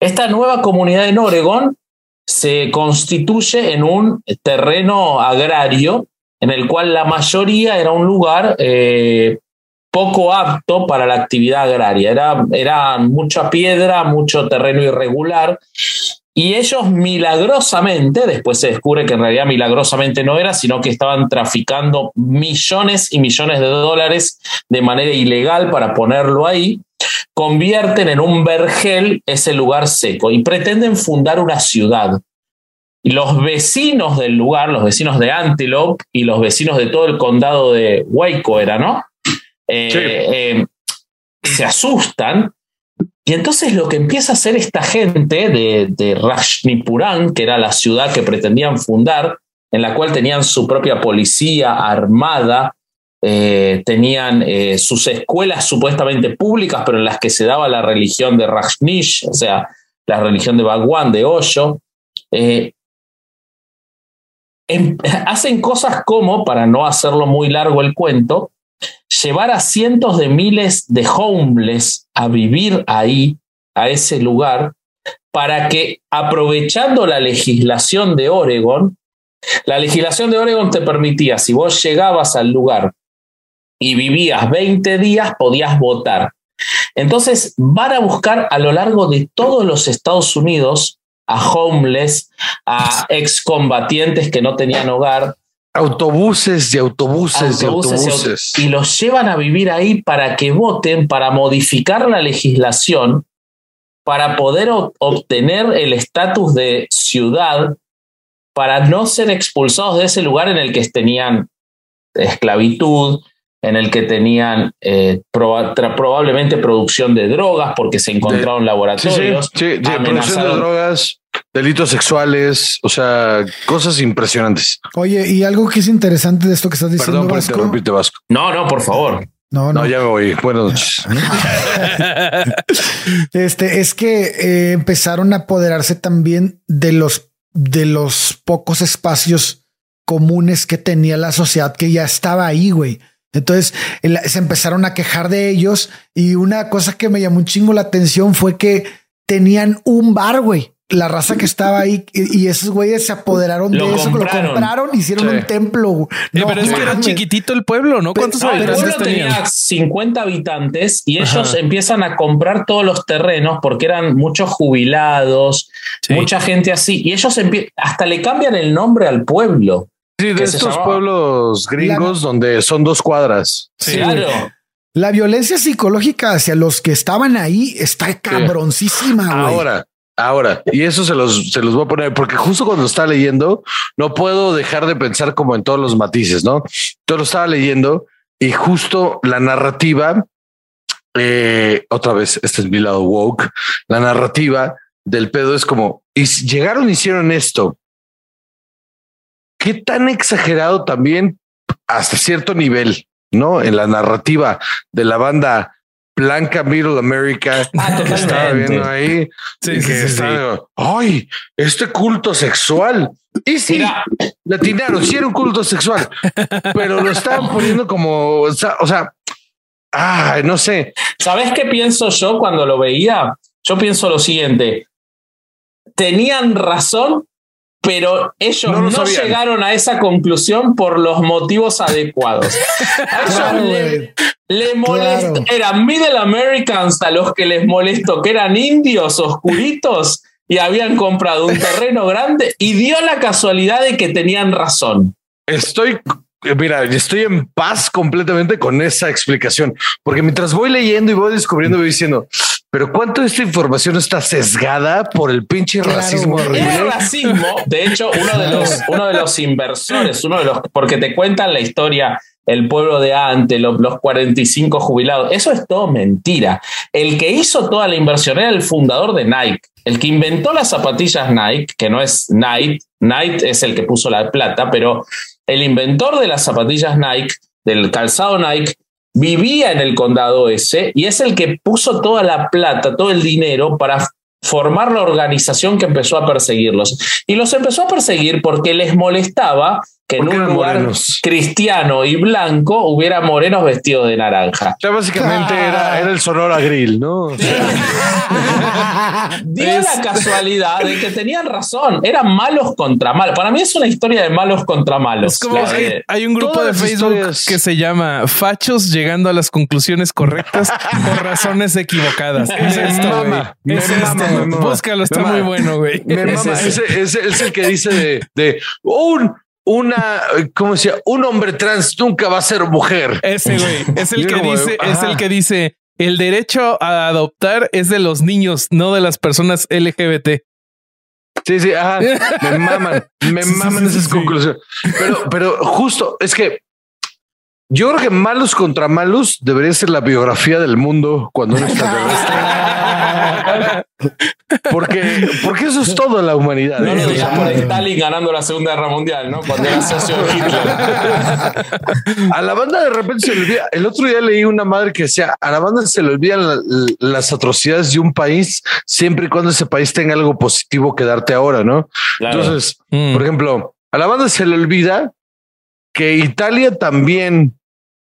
Esta nueva comunidad en Oregon se constituye en un terreno agrario en el cual la mayoría era un lugar eh, poco apto para la actividad agraria. Era, era mucha piedra, mucho terreno irregular. Y ellos milagrosamente, después se descubre que en realidad milagrosamente no era, sino que estaban traficando millones y millones de dólares de manera ilegal para ponerlo ahí, convierten en un vergel ese lugar seco y pretenden fundar una ciudad. Y los vecinos del lugar, los vecinos de Antelope y los vecinos de todo el condado de Waco era, ¿no? Eh, Sí. eh, se asustan y entonces lo que empieza a hacer esta gente de, de que era la ciudad que pretendían fundar, en la cual tenían su propia policía armada, eh, tenían eh, sus escuelas supuestamente públicas, pero en las que se daba la religión de Rajnish, o sea, la religión de Bhagwan, de Osho. eh, em- <laughs> hacen cosas como, para no hacerlo muy largo el cuento, llevar a cientos de miles de homeless a vivir ahí, a ese lugar, para que aprovechando la legislación de Oregon, la legislación de Oregon te permitía, si vos llegabas al lugar y vivías 20 días, podías votar. Entonces van a buscar a lo largo de todos los Estados Unidos a homeless, a excombatientes que no tenían hogar, autobuses y autobuses, autobuses y autobuses. aut- y los llevan a vivir ahí para que voten, para modificar la legislación, para poder obtener el estatus de ciudad, para no ser expulsados de ese lugar en el que tenían esclavitud, en el que tenían eh, proba- probablemente producción de drogas porque se encontraron sí, laboratorios. sí, sí, producción de drogas, delitos sexuales, o sea, cosas impresionantes. Oye, y algo que es interesante de esto que estás diciendo, Perdón por Vasco. interrumpirte, Vasco. No, no, por favor. No, no. No, ya me voy. Buenas noches. <laughs> Este es que eh, empezaron a apoderarse también de los de los pocos espacios comunes que tenía la sociedad que ya estaba ahí, güey. Entonces el- se empezaron a quejar de ellos y una cosa que me llamó un chingo la atención fue que tenían un bar, güey. La raza que estaba ahí y, y esos güeyes se apoderaron Lo de eso, compraron. lo compraron, hicieron Sí. un templo. Eh, No pero es que era chiquitito el pueblo, ¿no? ¿Cuántos Pero- No, el habitantes pueblo tenían? tenía 50 habitantes y ellos Ajá. empiezan a comprar todos los terrenos porque eran muchos jubilados, Sí. mucha gente así. Y ellos empie- hasta le cambian el nombre al pueblo. Sí, de ¿Qué se estos pueblos gringos donde son dos cuadras. Sí, claro. La violencia psicológica hacia los que estaban ahí está cabroncísima, güey. Ahora, ahora, y eso se los, se los voy a poner, porque justo cuando lo estaba leyendo, no puedo dejar de pensar como en todos los matices, ¿no? Yo lo estaba leyendo y justo la narrativa, eh, otra vez, este es mi lado woke, la narrativa del pedo es como, y llegaron, hicieron esto. ¿Qué tan exagerado también hasta cierto nivel, no? En la narrativa de la banda Blanca Middle America <laughs> Ah, que estaba viendo ahí Sí, que sí, estaba, ay, este culto sexual. Y sí, Mira. latinaron, sí era un culto sexual, pero lo estaban poniendo como, o sea, o sea, ay, no sé. ¿Sabes qué pienso yo cuando lo veía? Yo pienso lo siguiente. Tenían razón, pero ellos No no, llegaron a esa conclusión por los motivos adecuados. <laughs> A ellos Claro, le, le molestó, Claro. eran Middle Americans a los que les molestó, que eran indios oscuritos, y habían comprado un terreno grande y dio la casualidad de que tenían razón. Estoy, mira, estoy en paz completamente con esa explicación, porque mientras voy leyendo y voy descubriendo, voy diciendo, pero cuánto de esta información está sesgada por el pinche Claro, racismo horrible? El racismo, de hecho, uno de los, <laughs> uno de los inversores, uno de los, porque te cuentan la historia, el pueblo de antes, los, los 45 jubilados, eso es todo mentira. El que hizo toda la inversión era el fundador de Nike, el que inventó las zapatillas Nike, que no es Nike, Nike es el que puso la plata, pero el inventor de las zapatillas Nike, del calzado Nike, vivía en el condado ese y es el que puso toda la plata, todo el dinero para formar la organización que empezó a perseguirlos. Y los empezó a perseguir porque les molestaba que en un eran lugar morenos. cristiano y blanco hubiera morenos vestidos de naranja. Ya básicamente era, era el Sonora Grill, ¿no? <laughs> O sea, Dio Es- la casualidad de que tenían razón, eran malos contra malos. Para mí es una historia de malos contra malos. Es como hay, de- hay un grupo de Facebook historias. que se llama Fachos llegando a las conclusiones correctas <laughs> por razones equivocadas. Es esto, güey. Es esto. Búscalo, está muy bueno, güey. Es- ese, ese es el que dice de, de un, una, ¿cómo decía? Un hombre trans nunca va a ser mujer. Ese güey es el que como, dice, es el que dice el derecho a adoptar es de los niños, no de las personas LGBT. Sí, sí, ajá. Me <laughs> maman, me sí, maman sí, esas sí. conclusiones. Pero, pero justo es que yo creo que malos contra malos debería ser la biografía del mundo cuando uno está <laughs> porque, porque eso es todo la humanidad. No lo O digas sea, por Stalin ganando la Segunda Guerra Mundial, ¿no? Cuando era socio de Hitler. <laughs> a la banda de repente se le olvida. El otro día leí una madre que decía a la banda se le olvidan la- las atrocidades de un país siempre y cuando ese país tenga algo positivo que darte ahora, no? Claro. Entonces, Mm. Por ejemplo, a la banda se le olvida que Italia también,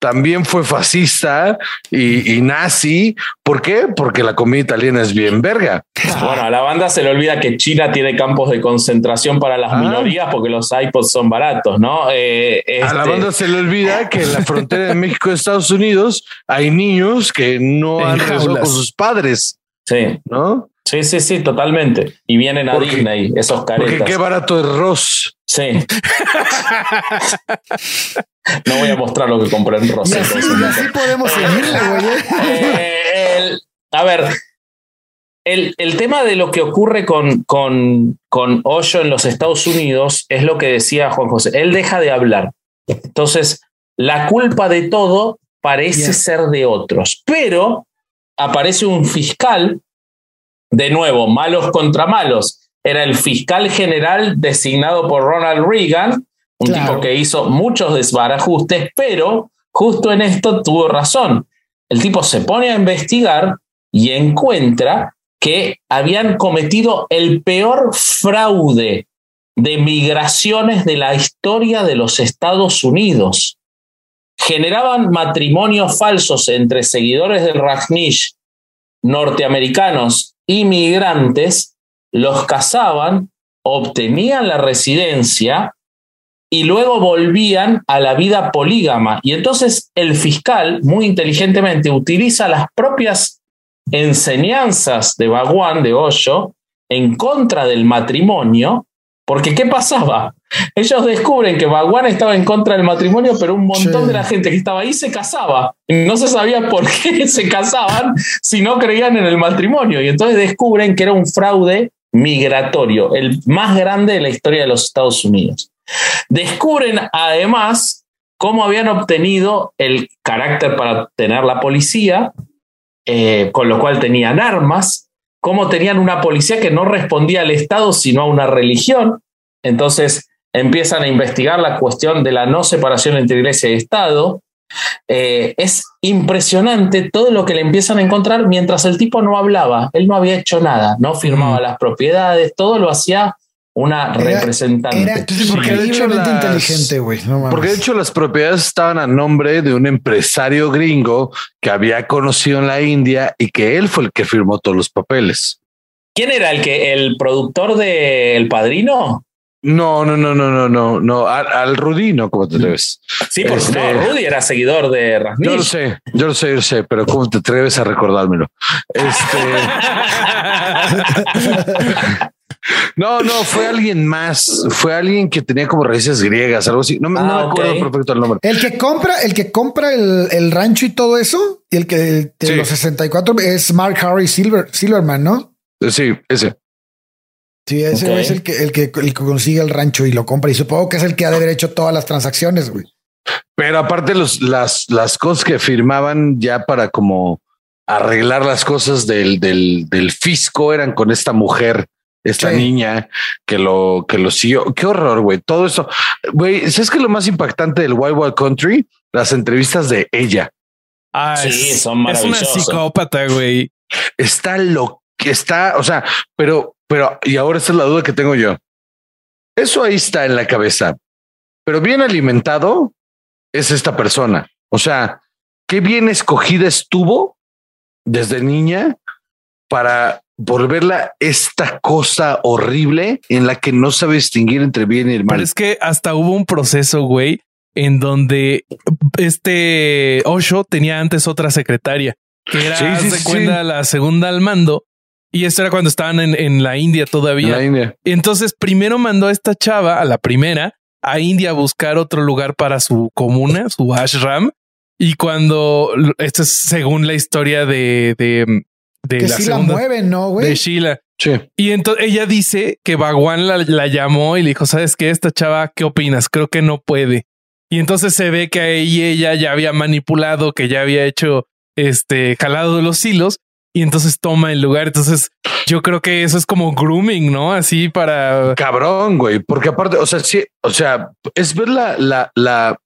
también fue fascista y, y nazi. ¿Por qué? Porque la comida italiana es bien verga. Bueno, a la banda se le olvida que China tiene campos de concentración para las Ah. minorías porque los iPods son baratos, ¿no? Eh, A la este, banda se le olvida que en la frontera de México y Estados Unidos hay niños que no En han regresado con sus padres, Sí, ¿no? Sí, sí, sí, totalmente. Y vienen a Porque- Disney, esos Porque caretas. qué barato es Ross. Sí. <laughs> no voy a mostrar lo que compré en Y así, y así podemos seguirle, güey. ¿eh? Eh, el- a ver, el, el tema de lo que ocurre con, con, con Hoyo en los Estados Unidos es lo que decía Juan José. Él deja de hablar. Entonces, la culpa de todo parece ser de otros. Pero aparece un fiscal, de nuevo, malos contra malos. Era el fiscal general designado por Ronald Reagan, un Claro. tipo que hizo muchos desbarajustes, pero justo en esto tuvo razón. El tipo se pone a investigar y encuentra que habían cometido el peor fraude de migraciones de la historia de los Estados Unidos. Generaban matrimonios falsos entre seguidores del Rajneesh norteamericanos inmigrantes, los casaban, obtenían la residencia y luego volvían a la vida polígama. Y entonces el fiscal, muy inteligentemente, utiliza las propias enseñanzas de Baguán, de Hoyo, en contra del matrimonio, porque ¿qué pasaba? Ellos descubren que Baguán estaba en contra del matrimonio, pero un montón Sí. de la gente que estaba ahí se casaba. No se sabía por qué <laughs> se casaban si no creían en el matrimonio. Y entonces descubren que era un fraude migratorio, el más grande de la historia de los Estados Unidos. Descubren además cómo habían obtenido el carácter para tener la policía, eh, con lo cual tenían armas, cómo tenían una policía que no respondía al Estado, sino a una religión. Entonces empiezan a investigar la cuestión de la no separación entre iglesia y Estado. Eh, es impresionante todo lo que le empiezan a encontrar mientras el tipo no hablaba, él no había hecho nada, no firmaba Mm. las propiedades, todo lo hacía una Era- representante. Era porque de hecho increíblemente las- inteligente, güey. No mames. Porque de hecho las propiedades estaban a nombre de un empresario gringo que había conocido en la India y que él fue el que firmó todos los papeles. ¿Quién era el que el productor de El Padrino? No, no, no, no, no, no, no. Al, al Rudy, no, ¿cómo te atreves? Sí, porque Este- no, Rudy era seguidor de Rasnish. Yo lo sé, yo lo sé, yo lo sé, pero ¿cómo te atreves a recordármelo? Este. <laughs> No, no, fue alguien más. Fue alguien que tenía como raíces griegas, algo así. No, me- no Ah, me acuerdo perfecto el nombre. El que compra, el que compra el, el rancho y todo eso, y el que de Sí. los 64 es Mark Harry Silver, Silverman, ¿no? Sí, ese. Sí, ese Ok. es el que, el que el que consigue el rancho y lo compra. Y supongo que es el que ha de haber hecho todas las transacciones, güey. Pero aparte los, las, las cosas que firmaban ya para como arreglar las cosas del, del, del fisco eran con esta mujer, esta Sí. niña que lo, que lo siguió. Qué horror, güey. Todo eso. Güey, ¿sabes qué es lo más impactante del Wild Wild Country? Las entrevistas de ella. Ah, Sí, es- son Es una psicópata, güey. Está lo que está, o sea, pero, pero, y ahora esta es la duda que tengo yo. Eso ahí está en la cabeza, pero bien alimentado es esta persona. O sea, qué bien escogida estuvo desde niña para volverla esta cosa horrible en la que no sabe distinguir entre bien y el Pero mal. es que hasta hubo un proceso, güey, en donde este Osho tenía antes otra secretaria que era, Sí, haz sí, de sí, cuenta, la segunda al mando. Y esto era cuando estaban en, en la India En todavía. la India. Entonces, primero mandó a esta chava, a la primera, a India a buscar otro lugar para su comuna, su ashram. Y cuando, esto es según la historia de, de, de Que la sí la segunda, mueven, ¿no, de? Sheila. Sí. Y entonces ella dice que Bhagwan la, la llamó y le dijo, ¿sabes qué? Esta chava, ¿qué opinas? Creo que no puede. Y entonces se ve que ahí ella ya había manipulado, que ya había hecho este jalado de los hilos y entonces toma el lugar. Entonces yo creo que eso es como grooming, ¿no? Así para... Cabrón, güey, porque aparte, o sea, sí, o sea, es ver la, la, la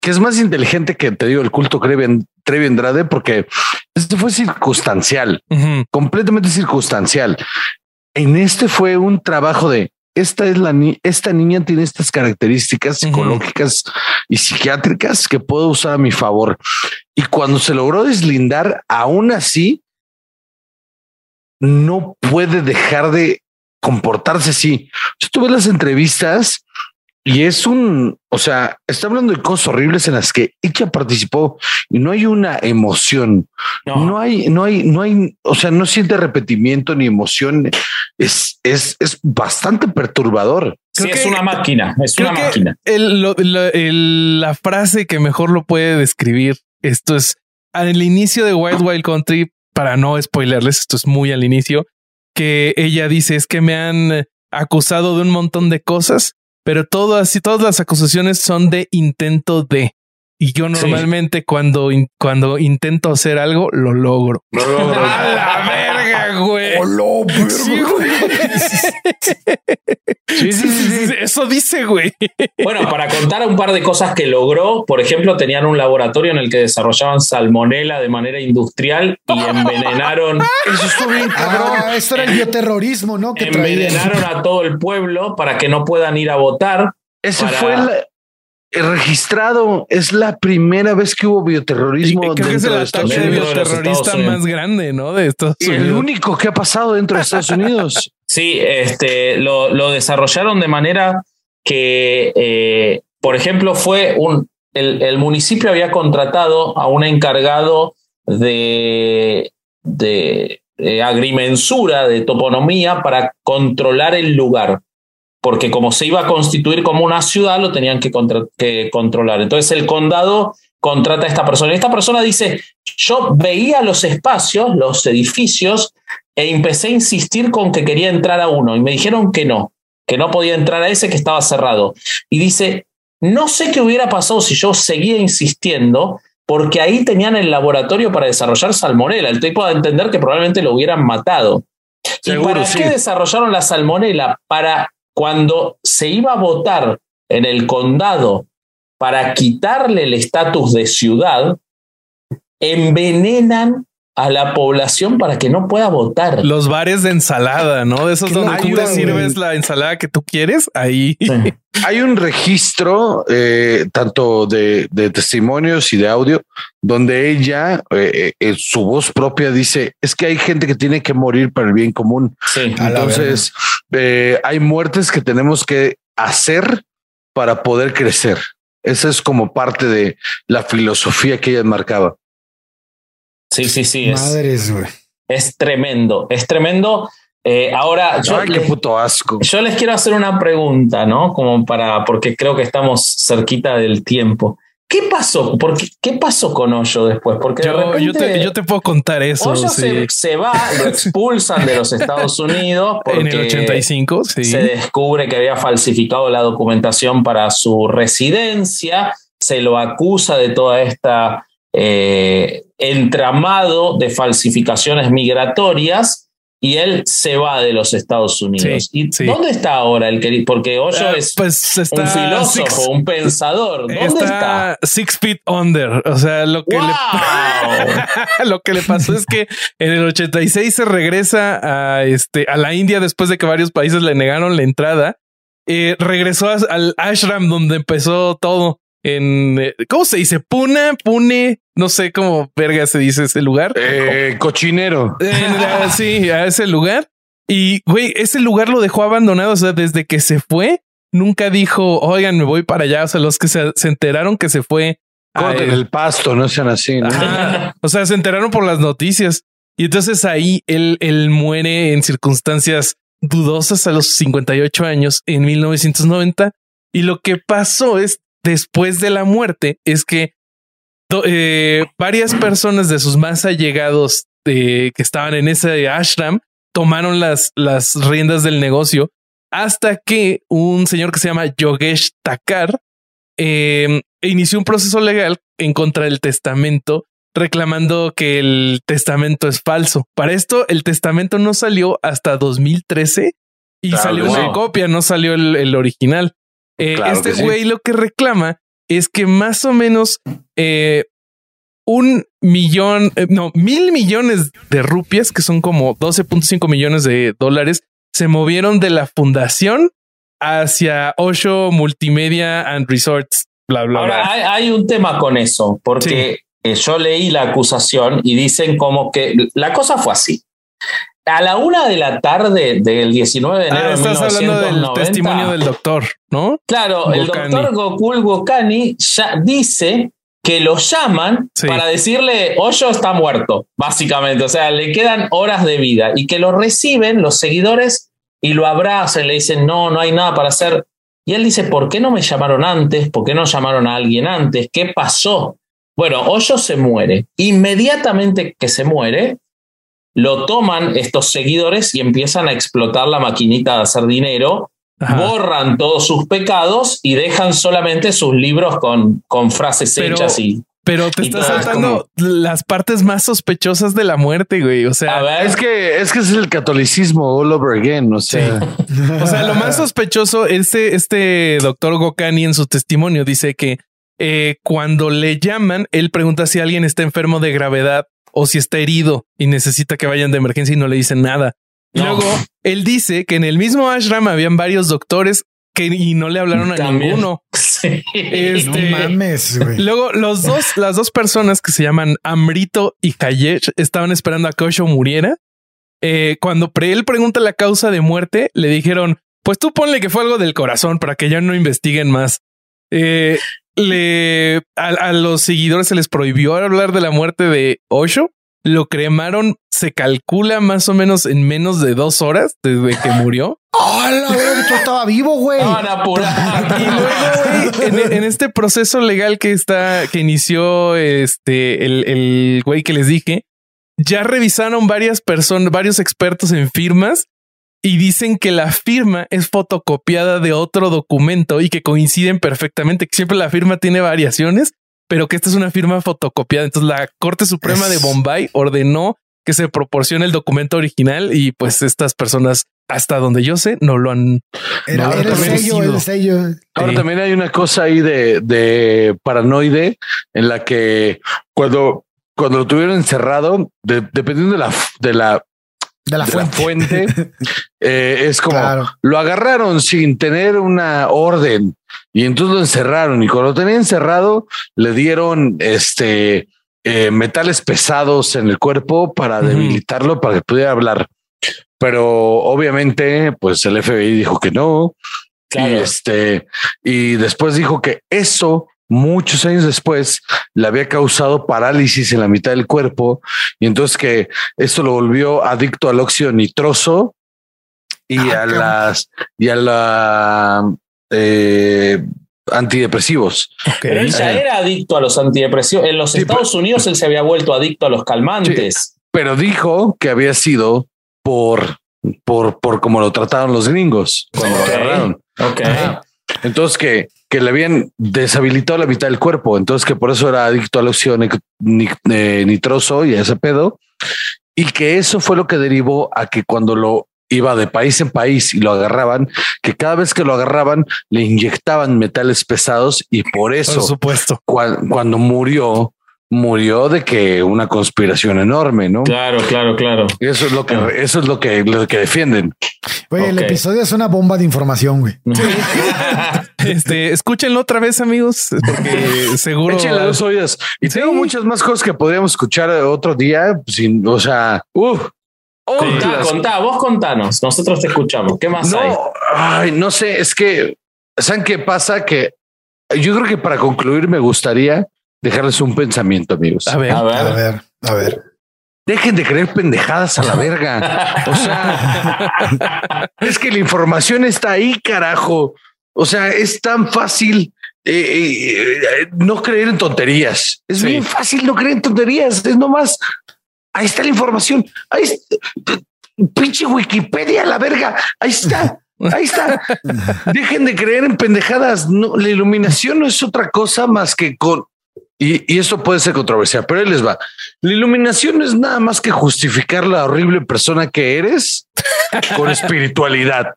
que es más inteligente que te digo el culto Trevi, Andrade, porque este fue circunstancial, Ujú. completamente circunstancial. En este fue un trabajo de esta es la ni esta niña tiene estas características psicológicas y psiquiátricas que puedo usar a mi favor. Y cuando se logró deslindar, aún así, no puede dejar de comportarse así. Si tú ves las entrevistas y es un, o sea, está hablando de cosas horribles en las que ella participó y no hay una emoción, No. no hay, no hay, no hay, o sea, no siente repetimiento ni emoción. Es, es, es bastante perturbador. Sí, Creo es que- una máquina, es Creo una que máquina. el- lo- lo- el- la frase que mejor lo puede describir esto es al inicio de Wild Wild Country, para no spoilerles, esto es muy al inicio, que ella dice es que me han acusado de un montón de cosas, pero todas y todas las acusaciones son de intento de. Y yo Sí. normalmente cuando, in- cuando intento hacer algo, lo logro. <laughs> ¡A la verga, güey! Hola, verga. Sí, güey. <laughs> Sí, sí, sí, sí, <laughs> Eso dice, güey. Bueno, para contar un par de cosas que logró, por ejemplo, tenían un laboratorio en el que desarrollaban salmonela de manera industrial y envenenaron, <laughs> Eso estuvo bien cabrón. Ah, esto era el bioterrorismo, ¿no? Que traían. envenenaron a todo el pueblo para que no puedan ir a votar. Ese para- fue el, el registrado. Es la primera vez que hubo Y bioterrorismo creo que es dentro el de Estados ataque de bioterrorista Estados Unidos. más grande, ¿no? De Estados Y el único que ha pasado dentro de Estados Unidos. <laughs> Sí, este, lo, lo desarrollaron de manera que, eh, por ejemplo, fue un. El, el municipio había contratado a un encargado de, de, de agrimensura, de toponomía, para controlar el lugar. Porque como se iba a constituir como una ciudad, lo tenían que, que controlar. Entonces el condado contrata a esta persona. Y esta persona dice, yo veía los espacios, los edificios, e empecé a insistir con que quería entrar a uno y me dijeron que no, que no podía entrar a ese que estaba cerrado. Y dice, no sé qué hubiera pasado si yo seguía insistiendo porque ahí tenían el laboratorio para desarrollar salmonela. El tipo a entender que probablemente lo hubieran matado. ¿Y para sí. qué desarrollaron la salmonela? Para cuando se iba a votar en el condado para quitarle el estatus de ciudad, envenenan a la población para que no pueda votar. Los bares de ensalada, ¿no? De esos donde tú te sirves la ensalada que tú quieres. Ahí. <laughs> Hay un registro, eh, tanto de, de testimonios y de audio, donde ella, eh, en su voz propia, dice: Es que hay gente que tiene que morir para el bien común. Sí. Entonces, eh, hay muertes que tenemos que hacer para poder crecer. Esa es como parte de la filosofía que ella marcaba. Sí, sí, sí. Es, Madres, güey. es tremendo. Es tremendo. Eh, ahora, yo, Ay, qué les, puto asco. yo les quiero hacer una pregunta, ¿no? Como para, porque creo que estamos cerquita del tiempo. ¿Qué pasó? ¿Por qué, ¿Qué pasó con Hoyo después? Porque de Yo, te, yo te puedo contar eso. Hoyo sí. se, se va, lo <laughs> expulsan de los Estados Unidos porque En el 85, sí. se descubre que había falsificado la documentación para su residencia, se lo acusa de toda esta eh, entramado de falsificaciones migratorias y él se va de los Estados Unidos. Sí, ¿Y sí. dónde está ahora el querido? Porque Hoyo Ah, es pues está un filósofo, six- un pensador. ¿Dónde está? está six feet under. O sea, lo que, ¡Wow! le, <laughs> lo que le pasó es que en el 86 se regresa a, este, a la India después de que varios países le negaron la entrada. Eh, regresó a- al ashram donde empezó todo. En eh, ¿cómo se dice? Puna, Pune, no sé cómo verga se dice ese lugar. Eh, cochinero. En <laughs> sí, a ese lugar. Y, güey, ese lugar lo dejó abandonado. O sea, desde que se fue, nunca dijo, oigan, me voy para allá. O sea, los que se, se enteraron que se fue. Corten el pasto, no sean así. ¿no? Ajá. O sea, se enteraron por las noticias. Y entonces ahí él, él muere en circunstancias dudosas a los 58 años en 1990. Y lo que pasó es, después de la muerte, es que eh, varias personas de sus más allegados eh, que estaban en ese ashram tomaron las, las riendas del negocio hasta que un señor que se llama Yogesh Takar eh, inició un proceso legal en contra del testamento reclamando que el testamento es falso. Para esto, el testamento no salió hasta 2013 y Claro salió una copia, no salió el, el original. Eh, Claro este sí. güey lo que reclama es que más o menos eh, un millón, eh, no, mil millones de rupias, que son como 12.5 millones de dólares, se movieron de la fundación hacia Osho Multimedia and Resorts, bla, bla, Ahora, bla. hay, hay un tema con eso, porque eh, yo leí la acusación y dicen como que la cosa fue así. A la una de la tarde del 19 de enero Ah, de estás hablando del 1990, testimonio del doctor, ¿no? Claro, el doctor Gokul Gokani ya dice que lo llaman Sí. para decirle Hoyo está muerto, básicamente. O sea, le quedan horas de vida y que lo reciben los seguidores y lo abrazan, le dicen, no, no hay nada para hacer. Y él dice, ¿por qué no me llamaron antes? ¿Por qué no llamaron a alguien antes? ¿Qué pasó? Bueno, Hoyo se muere. Inmediatamente que se muere, lo toman estos seguidores y empiezan a explotar la maquinita de hacer dinero Ajá. borran todos sus pecados y dejan solamente sus libros con, con frases Pero- hechas y Pero te Y estás saltando las partes más sospechosas de la muerte, güey. O sea, a ver Es que es que es el catolicismo all over again. O sea, O sea, lo más <laughs> sospechoso, este, este doctor Gokani en su testimonio dice que eh, cuando le llaman, él pregunta si alguien está enfermo de gravedad o si está herido y necesita que vayan de emergencia y no le dicen nada. Y No. luego él dice que en el mismo ashram habían varios doctores que y no le hablaron a También. ninguno. <laughs> Sí. Este- No mames, güey. Luego, los dos, <laughs> las dos personas que se llaman Amrito y Hayesh estaban esperando a que Osho muriera. Eh, cuando pre- él pregunta la causa de muerte, le dijeron: Pues tú ponle que fue algo del corazón para que ya no investiguen más. Eh, le a, a los seguidores se les prohibió hablar de la muerte de Osho. Lo cremaron, se calcula más o menos en menos de dos horas desde que <laughs> murió. ¡Hola, güey! Tú estaba vivo, güey. <laughs> Y luego, güey, en, en este proceso legal que está, que inició este, el, el güey que les dije, ya revisaron varias personas, varios expertos en firmas y dicen que la firma es fotocopiada de otro documento y que coinciden perfectamente, que siempre la firma tiene variaciones, pero que esta es una firma fotocopiada. Entonces la Corte Suprema de Bombay ordenó que se proporcione el documento original y pues estas personas, hasta donde yo sé, no lo han Era, No, era el también sello, sido. el sello. Ahora Sí. también hay una cosa ahí de, de paranoide en la que cuando, cuando lo tuvieron encerrado, de- dependiendo de la, de la, De la de la fuente. <laughs> eh, es como Claro. lo agarraron sin tener una orden y entonces lo encerraron y cuando lo tenían encerrado le dieron este eh, metales pesados en el cuerpo para debilitarlo para que pudiera hablar. Pero obviamente, pues el FBI dijo que no, Claro. Y este, y después dijo que eso muchos años después le había causado parálisis en la mitad del cuerpo y entonces que esto lo volvió adicto al óxido nitroso y Ah, a las y a la eh, antidepresivos. Pero él ya Eh. era adicto a los antidepresivos. En los Sí, Estados Unidos él se había vuelto adicto a los calmantes. Pero dijo que había sido por por por cómo lo trataron los gringos cuando Ok. lo agarraron. Entonces que, que le habían deshabilitado la mitad del cuerpo. Entonces que por eso era adicto al óxido eh, nitroso y a ese pedo. Y que eso fue lo que derivó a que cuando lo iba de país en país y lo agarraban, que cada vez que lo agarraban le inyectaban metales pesados y por eso Por supuesto. cua- cuando murió, murió de que una conspiración enorme, ¿no? Claro, claro, claro. Eso es lo que, eso es lo que, lo que defienden. Güey, el episodio es una bomba de información, güey. <laughs> <laughs> Este, escúchenlo otra vez, amigos, porque <laughs> seguro. Échenle dos oídas. Y Sí. tengo muchas más cosas que podríamos escuchar otro día. Sin, o sea, uff. Contá, contá, vos contanos. Nosotros te escuchamos. ¿Qué más hay? No, ay, no sé. Es que, ¿saben qué pasa? Que yo creo que para concluir me gustaría dejarles un pensamiento, amigos. A ver, A A ver. ver, a ver. Dejen de creer pendejadas a la verga. O sea, <laughs> es que la información está ahí, carajo. O sea, es tan fácil eh, eh, eh, no creer en tonterías. Es Sí. bien fácil no creer en tonterías. Es nomás. Ahí está la información. Ahí está. Pinche Wikipedia, la verga. Ahí está. Ahí está. <laughs> Dejen de creer en pendejadas. No, la iluminación no es otra cosa más que con. Y, y esto puede ser controversial, pero ahí les va. La iluminación es nada más que justificar la horrible persona que eres con <laughs> espiritualidad.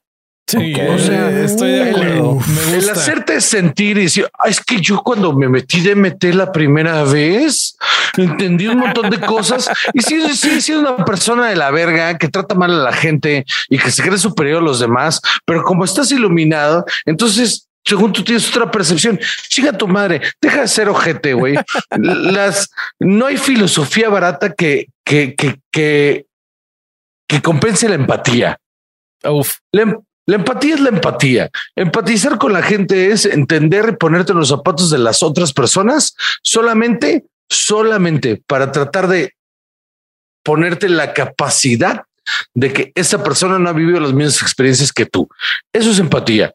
sí, Ok. o sea, estoy de acuerdo. El gusta. hacerte sentir y decir, "Ah, es que yo cuando me metí de meter la primera vez, entendí un montón de cosas y sí, sí, sí, una persona de la verga que trata mal a la gente y que se cree superior a los demás, pero como estás iluminado, entonces según tú tienes otra percepción, chica tu madre, deja de ser ojete, güey. <laughs> Las no hay filosofía barata que, que, que, que, que compense la empatía. Uf, La, em- la empatía es la empatía. Empatizar con la gente es entender y ponerte en los zapatos de las otras personas solamente, solamente para tratar de ponerte la capacidad de que esa persona no ha vivido las mismas experiencias que tú. Eso es empatía.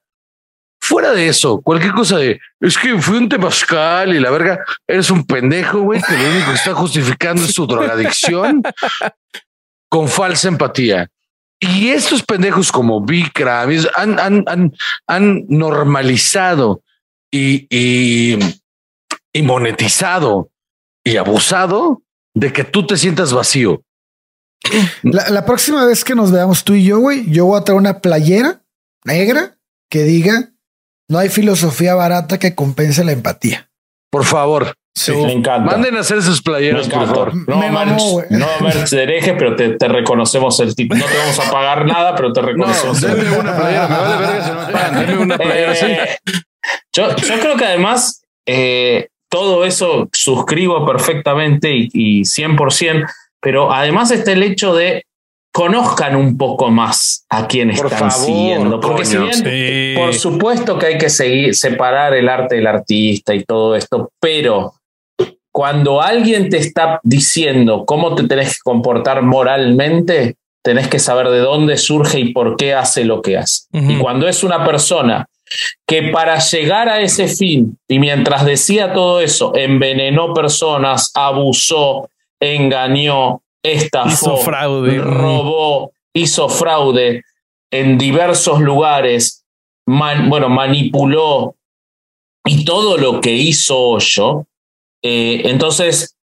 Fuera de eso, cualquier cosa de es que fui un temazcal y la verga, eres un pendejo, güey, que lo único que está justificando es su drogadicción <laughs> con falsa empatía. Y estos pendejos como Bikram han, han, han, han normalizado y, y, y monetizado y abusado de que tú te sientas vacío. La, la próxima vez que nos veamos tú y yo, güey, yo voy a traer una playera negra que diga no hay filosofía barata que compense la empatía. Por favor, Sí. Me encanta. manden a hacer sus playeras, por favor. No, Me mamó, merch, no merch de hereje, pero te, te reconocemos el tipo. No te vamos a pagar nada, pero te No, reconocemos. el denme una playera, me vale verga si no me pagan, denme una playera. Eh, yo, yo creo que además eh, todo eso suscribo perfectamente y, y 100%, pero además está el hecho de conozcan un poco más a quien Por están favor, siguiendo. Porque si coño. bien, sí. por supuesto que hay que seguir, separar el arte del artista y todo esto, pero cuando alguien te está diciendo cómo te tenés que comportar moralmente, tenés que saber de dónde surge y por qué hace lo que hace. Y cuando es una persona que para llegar a ese fin, y mientras decía todo eso, envenenó personas, abusó, engañó, estafó, Hizo fraude. robó, hizo fraude en diversos lugares, man- bueno, manipuló y todo lo que hizo Hoyo, eh, entonces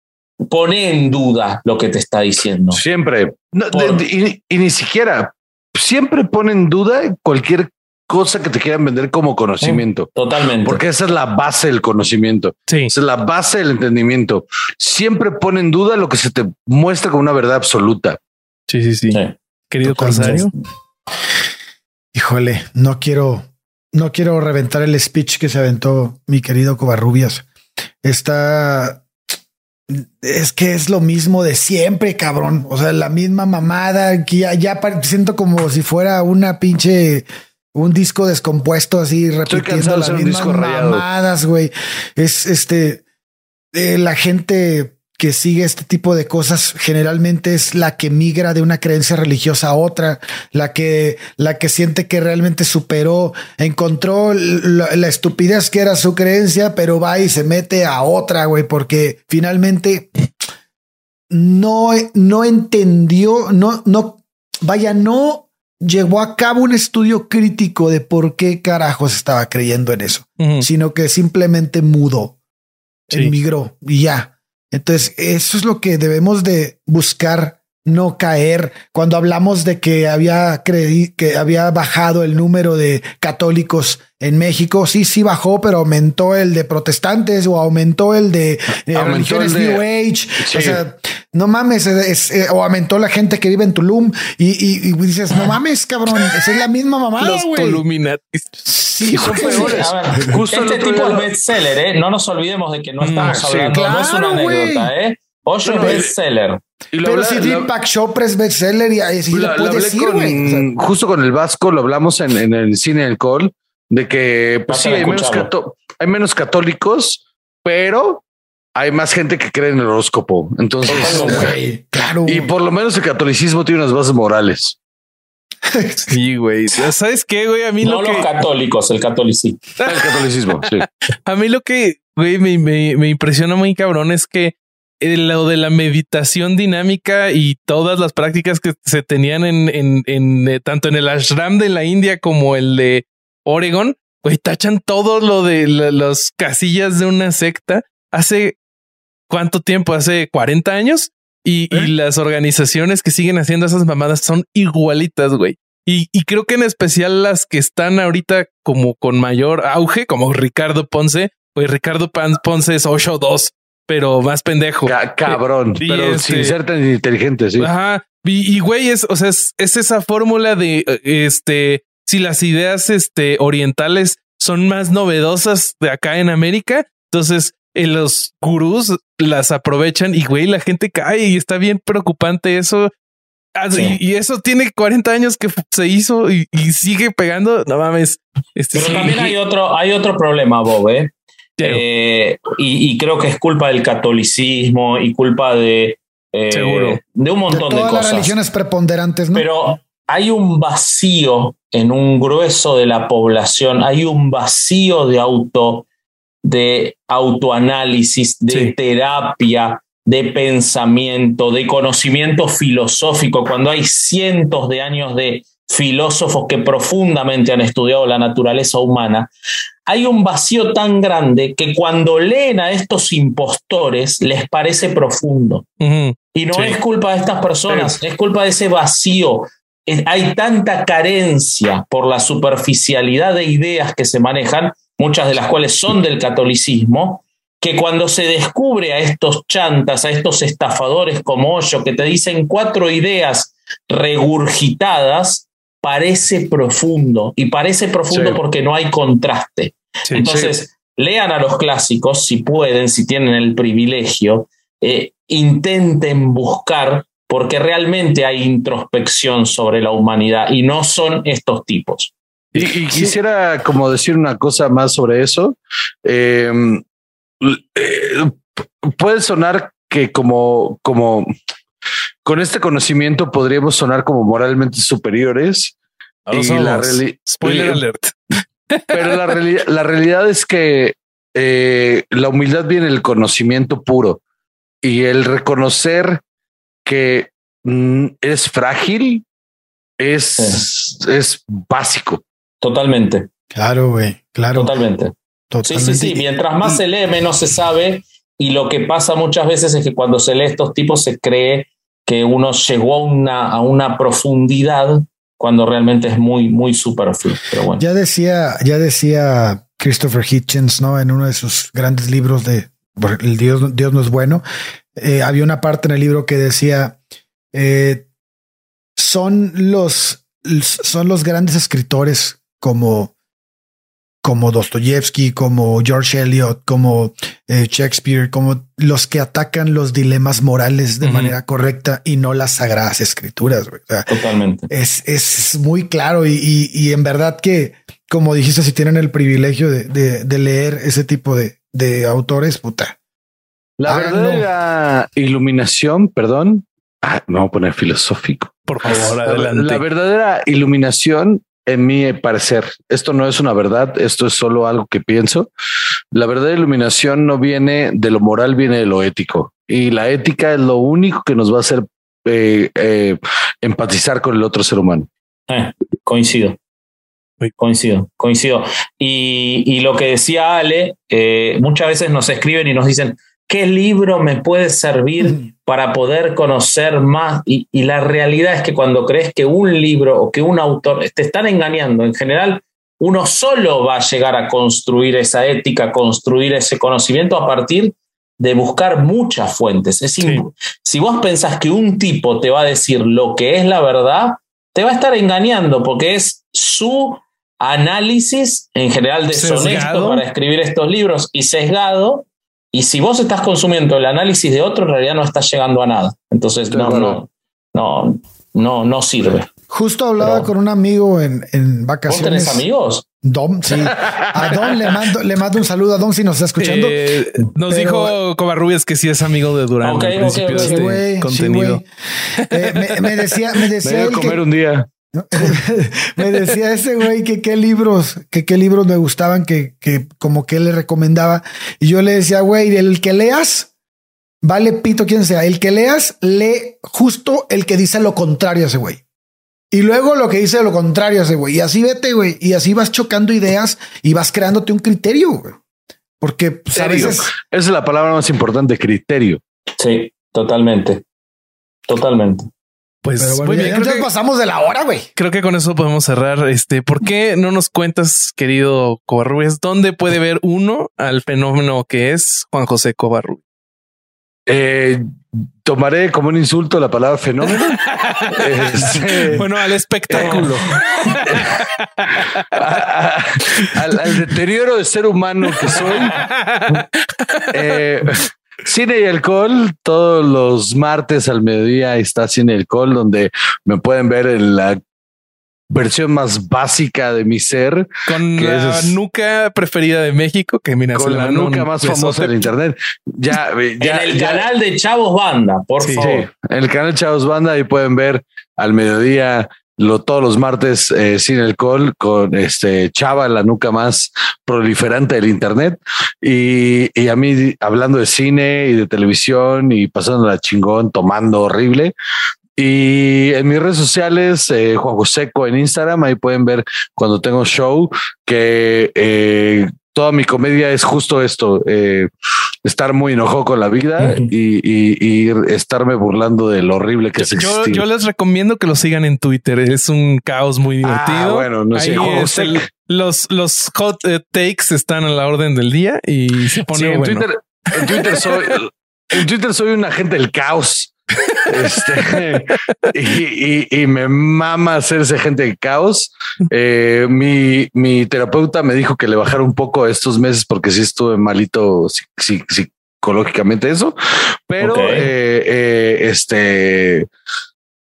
pone en duda lo que te está diciendo. Siempre. No, Por- de- de- y, y ni siquiera. Siempre pone en duda cualquier cosa que te quieran vender como conocimiento. Totalmente. Porque esa es la base del conocimiento. Sí. Esa es la base del entendimiento. Siempre pone en duda lo que se te muestra como una verdad absoluta. Sí, sí, sí. Sí. Querido. Corsario. Híjole, no quiero, no quiero reventar el speech que se aventó mi querido Covarrubias. Está, es que es lo mismo de siempre, cabrón. O sea, la misma mamada que ya, ya siento como si fuera una pinche un disco descompuesto así repitiendo las mismas mamadas, güey. Es este eh, la gente que sigue este tipo de cosas generalmente es la que migra de una creencia religiosa a otra, la que la que siente que realmente superó, encontró la, la estupidez que era su creencia, pero va y se mete a otra, güey, porque finalmente no, no entendió, no, no, vaya, no llevó a cabo un estudio crítico de por qué carajos estaba creyendo en eso, sino que simplemente mudó, Sí. emigró y ya. Entonces, eso es lo que debemos de buscar no caer cuando hablamos de que había creí que había bajado el número de católicos en México. Sí, sí bajó, pero aumentó el de protestantes o aumentó el de eh, Aumentó religiones el de- New Age. Sí. O sea, no mames, es- es- o aumentó la gente que vive en Tulum y, y- y dices, no mames, cabrón, esa es la misma mamada, Los güey. Toluminatis. Sí, son güey. peores. A ver, Justo este tipo es bestseller, ¿eh? No nos olvidemos de que no estamos Mm, sí, hablando, no es una anécdota, ¿eh? No, es bestseller. Y Pero si Deepak Chopra es bestseller y así la- lo lo puedes hablé decir, con- güey. O sea, justo con el Vasco, lo hablamos en, en el cine del Col, de que pues sí, hay menos, hay menos católicos, pero hay más gente que cree en el horóscopo. Entonces, güey, claro. y por lo menos el catolicismo tiene unas bases morales. <laughs> Sí, güey. ¿Sabes qué, güey? A mí No lo los que católicos, el catolicismo. El catolicismo, sí. <laughs> a mí lo que güey, me, me, me impresiona muy cabrón es que eh, lo de la meditación dinámica y todas las prácticas que se tenían en, en, en eh, tanto en el ashram de la India como el de Oregon, güey, tachan todo lo de la- las casillas de una secta hace cuánto tiempo, hace 40 años y, y las organizaciones que siguen haciendo esas mamadas son igualitas, güey. Y, y creo que en especial las que están ahorita como con mayor auge, como Ricardo Ponce, pues Ricardo Pan- Ponce es 8-2, pero más pendejo. Ca- cabrón, pero este- sin ser tan inteligente, sí. Ajá. Y, y, güey, es, o sea, es, es esa fórmula de eh, este, si las ideas este, orientales son más novedosas de acá en América, entonces eh, los gurús las aprovechan y güey, la gente cae y está bien preocupante eso. Ah, Sí. y, y eso tiene 40 años que se hizo y, y sigue pegando. No mames. Este, Pero sí. también hay otro, hay otro problema, Bob, ¿eh? Eh, y, y creo que es culpa del catolicismo y culpa de, eh, Seguro. de un de montón de, todas las cosas. religiones preponderantes, ¿no? Pero hay un vacío en un grueso de la población, hay un vacío de auto, de autoanálisis, de Sí. terapia, de pensamiento, de conocimiento filosófico, cuando hay cientos de años de filósofos que profundamente han estudiado la naturaleza humana, hay un vacío tan grande que cuando leen a estos impostores les parece profundo. Y no Sí. es culpa de estas personas, es culpa de ese vacío. Es- Hay tanta carencia por la superficialidad de ideas que se manejan, muchas de las cuales son del catolicismo, que cuando se descubre a estos chantas, a estos estafadores como Hoyo, que te dicen cuatro ideas regurgitadas, parece profundo. Y parece profundo Sí. porque no hay contraste. Sí, Entonces, lean a los clásicos si pueden, si tienen el privilegio, eh, intenten buscar, porque realmente hay introspección sobre la humanidad y no son estos tipos. Y, y quisiera como decir una cosa más sobre eso. Eh, eh, puede sonar que como, como con este conocimiento podríamos sonar como moralmente superiores. Y la Spoiler alert. <laughs> Pero la, reali- la realidad es que eh, la humildad viene del conocimiento puro y el reconocer que mm, es frágil es, es básico. Totalmente, Claro, güey, claro. totalmente. Sí, sí, sí. Mientras más se lee, menos se sabe. Y lo que pasa muchas veces es que cuando se lee estos tipos se cree que uno llegó a una, a una profundidad cuando realmente es muy, muy superfluo. Pero bueno. Ya decía, ya decía Christopher Hitchens, ¿no? En uno de sus grandes libros de El Dios, Dios no es bueno. eh, había una parte en el libro que decía eh, son los son los grandes escritores como como Dostoyevsky, como George Eliot, como eh, Shakespeare, como los que atacan los dilemas morales de manera correcta y no las sagradas escrituras. güey. O sea, Totalmente. es, es muy claro y, y- y en verdad que, como dijiste, si tienen el privilegio de, de- de leer ese tipo de, de autores, puta. La Háganlo. verdadera iluminación, perdón. Ah, me voy a poner filosófico. Por favor, La- adelante. La verdadera iluminación, en mi parecer, esto no es una verdad, esto es solo algo que pienso. La verdadera iluminación no viene de lo moral, viene de lo ético. Y la ética es lo único que nos va a hacer eh, eh, empatizar con el otro ser humano. Eh, coincido. Coincido, coincido. Y, y lo que decía Ale, eh, muchas veces nos escriben y nos dicen, ¿qué libro me puede servir para poder conocer más? Y, y la realidad es que cuando crees que un libro o que un autor te están engañando, en general, uno solo va a llegar a construir esa ética, construir ese conocimiento a partir de buscar muchas fuentes. Es Sí. Si vos pensás que un tipo te va a decir lo que es la verdad, te va a estar engañando porque es su análisis en general deshonesto Sesgado. para escribir estos libros y sesgado. Y si vos estás consumiendo el análisis de otro, en realidad no estás llegando a nada. Entonces, no, no, no, no, no sirve. Justo hablaba Pero- con un amigo en, en ¿Vos vacaciones. tenés amigos? Dom, sí. <laughs> A Don le mando, le mando un saludo a Don si nos está escuchando. Eh, nos Pero- dijo Covarrubias que sí es amigo de Durán Ok, al ok, principio ok. de este contenido. Eh, me, me decía, me <laughs> Me decía voy a comer que, un día. <laughs> me decía ese güey que qué libros, que qué libros me gustaban, que, que como que él le recomendaba. Y yo le decía, güey, el que leas, vale pito quien sea, el que leas, lee justo el que dice lo contrario a ese güey. Y luego lo que dice lo contrario a ese güey. Y así vete, güey. Y así vas chocando ideas y vas creándote un criterio, güey. Porque pues, a Criterio. veces Esa es la palabra más importante, criterio. Sí, totalmente. Totalmente. Pues Pero bueno, muy bien, ya creo que, pasamos de la hora, güey. creo que con eso podemos cerrar. Este, ¿por qué no nos cuentas, querido Covarrubias, dónde puede ver uno al fenómeno que es Juan José Covarrubias? Eh, tomaré como un insulto la palabra fenómeno. <laughs> Este, Bueno, al espectáculo. <laughs> a- a- al, al deterioro de ser humano que soy. <laughs> Eh, Cine y alcohol, todos los martes al mediodía está Cine y alcohol, donde me pueden ver en la versión más básica de mi ser, Con ¿Qué la es? nuca preferida de México, que mira, con la nuca más famosa del internet. Ya, ya, en el ya- canal de Chavos Banda, por Sí, favor. Sí, en el canal Chavos Banda ahí pueden ver al mediodía lo, todos los martes eh, sin alcohol con este Chava, la nuca más proliferante del Internet. Y, y a mí hablando de cine y de televisión y pasándola chingón, tomando horrible. Y en mis redes sociales, eh, Juan Joseco en Instagram, ahí pueden ver cuando tengo show que eh, toda mi comedia es justo esto, eh, estar muy enojado con la vida y, y- y estarme burlando de lo horrible que es Yo, yo les recomiendo que lo sigan en Twitter. Es un caos muy Ah, divertido. bueno, no sé, es José- el- los, los hot eh, takes están a la orden del día y se pone Sí, en, bueno. Twitter, en Twitter soy en Twitter soy un agente del caos. Este, <laughs> y, y- y me mama hacer ese agente del caos. Eh, mi, mi terapeuta me dijo que le bajara un poco estos meses porque sí estuve malito psi- psi- psicológicamente eso, pero eh, eh, este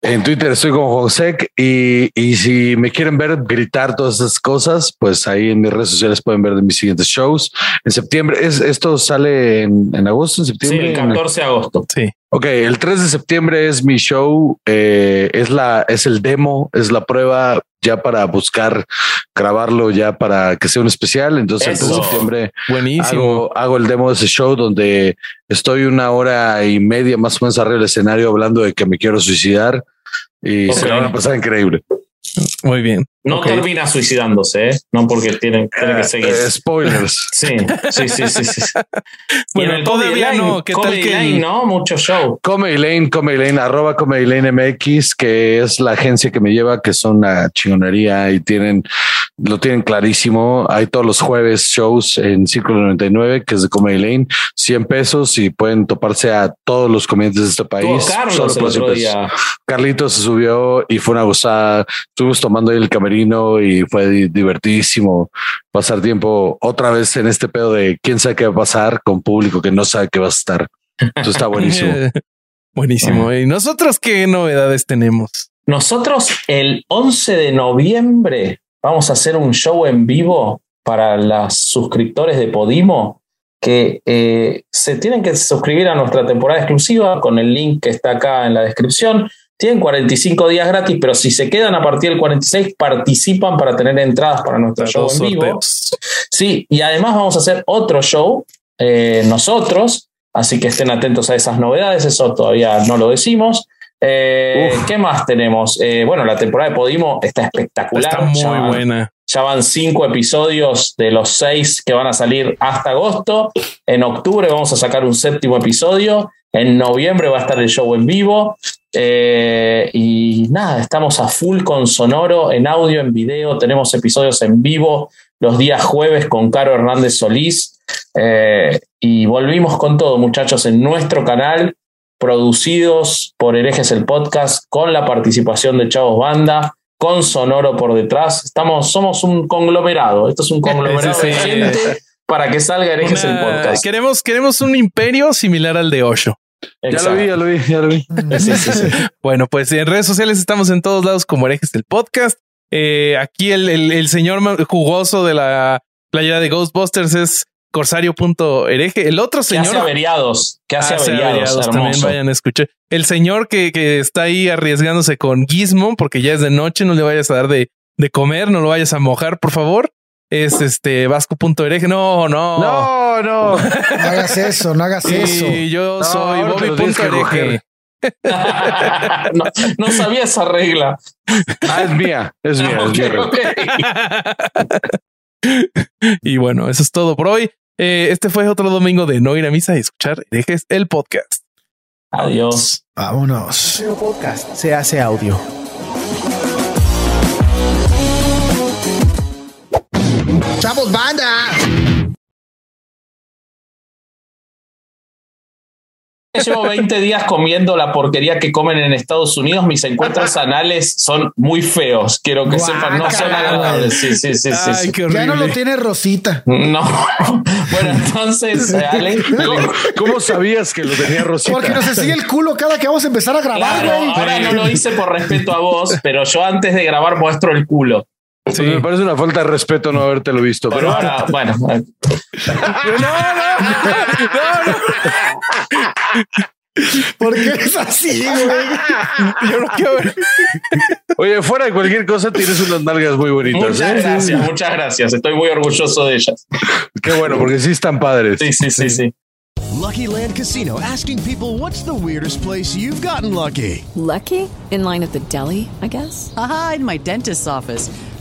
en Twitter estoy con Josec y, y si me quieren ver gritar todas esas cosas, pues ahí en mis redes sociales pueden ver de mis siguientes shows. En septiembre, es, esto sale en, en agosto, en Sí, septiembre. el 14 de agosto. Sí. Ok, el 3 de septiembre es mi show, eh, es la, es el demo, es la prueba ya para buscar grabarlo ya para que sea un especial. Entonces el 3 de septiembre Buenísimo. hago, hago el demo de ese show donde estoy una hora y media más o menos arriba del escenario hablando de que me quiero suicidar y se la van a pasar increíble. Muy bien. No Ok. termina suicidándose, ¿eh? No porque tienen, tienen que seguir. Eh, spoilers. <laughs> Sí, sí, sí, sí. sí. <laughs> Bueno, en el todavía Comedy no. ¿Qué tal Comedy que Line, no? Mucho show. Comedy Lane, Comedy Lane, arroba Comedy Lane MX, que es la agencia que me lleva, que son una chingonería y tienen, lo tienen clarísimo. Hay todos los jueves shows en Círculo 99, que es de Comedy Lane, 100 pesos y pueden toparse a todos los comediantes de este país. Solo Carlos el por 100 otro pesos. día. Carlitos se subió y fue una gozada. Estuvimos tomando ahí el camerino y fue di- divertidísimo pasar tiempo otra vez en este pedo de quién sabe qué va a pasar con público que no sabe qué va a estar. Eso está buenísimo. <laughs> Buenísimo. ¿Y nosotros qué novedades tenemos? Nosotros el 11 de noviembre vamos a hacer un show en vivo para los suscriptores de Podimo que eh, se tienen que suscribir a nuestra temporada exclusiva con el link que está acá en la descripción. Tienen 45 días gratis, pero si se quedan a partir del 46, participan para tener entradas para nuestro show en vivo. sorteos. Sí, y además vamos a hacer otro show eh, nosotros, así que estén atentos a esas novedades, eso todavía no lo decimos. Eh, ¿Qué más tenemos? Eh, bueno, la temporada de Podimo está espectacular. Está muy ya, van- buena. ya van cinco episodios de los seis que van a salir hasta agosto. En octubre vamos a sacar un séptimo episodio. En noviembre va a estar el show en vivo. Eh, y nada, estamos a full con sonoro, en audio, en video. Tenemos episodios en vivo los días jueves con Caro Hernández Solís. Eh, y volvimos con todo, muchachos, en nuestro canal, producidos por Herejes el Podcast, con la participación de Chavos Banda, con Sonoro por detrás. Estamos, somos un conglomerado. Esto es un <laughs> conglomerado Sí, de sí. gente para que salga Herejes el Podcast. Queremos, queremos un imperio similar al de Osho. Ya lo vi, ya lo vi, ya lo vi. <laughs> Sí, sí, sí. Bueno, pues en redes sociales estamos en todos lados como herejes del podcast. Eh, aquí el, el- el señor jugoso de la playera de Ghostbusters es corsario.hereje. El otro Que hace señor averiados. Que hace hace averiados, averiados, también vayan a escuchar. El señor que, que está ahí arriesgándose con Gizmo porque ya es de noche, no le vayas a dar de, de comer, no lo vayas a mojar, por favor. Es este vasco.hereje. No, no. No, no. <laughs> No hagas eso, no hagas eso. Y yo No, soy Bobby.hereje. <laughs> no, no sabía esa regla. Ah, es mía, es mía, es mía. <laughs> y bueno, eso es todo por hoy. Eh, este fue otro domingo de no ir a misa y escuchar herejes el podcast. Adiós. Vámonos. podcast se hace audio. ¡Chavos, banda! Llevo 20 días comiendo la porquería que comen en Estados Unidos. Mis encuentros anales son muy feos. Quiero que sepan, no son agradables. Sí, sí, sí, sí. Ay, sí. qué horrible. Ya no lo tiene Rosita. No. <laughs> Bueno, entonces, <laughs> Ale, Ale, ¿Cómo sabías que lo tenía Rosita? Porque nos enseña el culo cada que vamos a empezar a grabar, claro, güey. ahora no lo hice por respeto a vos, pero yo antes de grabar muestro el culo. Pues Me parece una falta de respeto no habértelo visto, Pero pero ahora, bueno, eh, ¿Por qué es así, güey? Yo no quiero ver. oye, fuera de cualquier cosa, tienes unas nalgas muy bonitas. muchas ¿eh? gracias, muchas gracias. Estoy muy orgulloso de ellas. Qué bueno, porque sí están padres. Sí, sí, sí, sí. Lucky Land Casino asking people what's the weirdest place you've gotten lucky? Lucky? In line at the deli, I guess? Aha, in my dentist's office.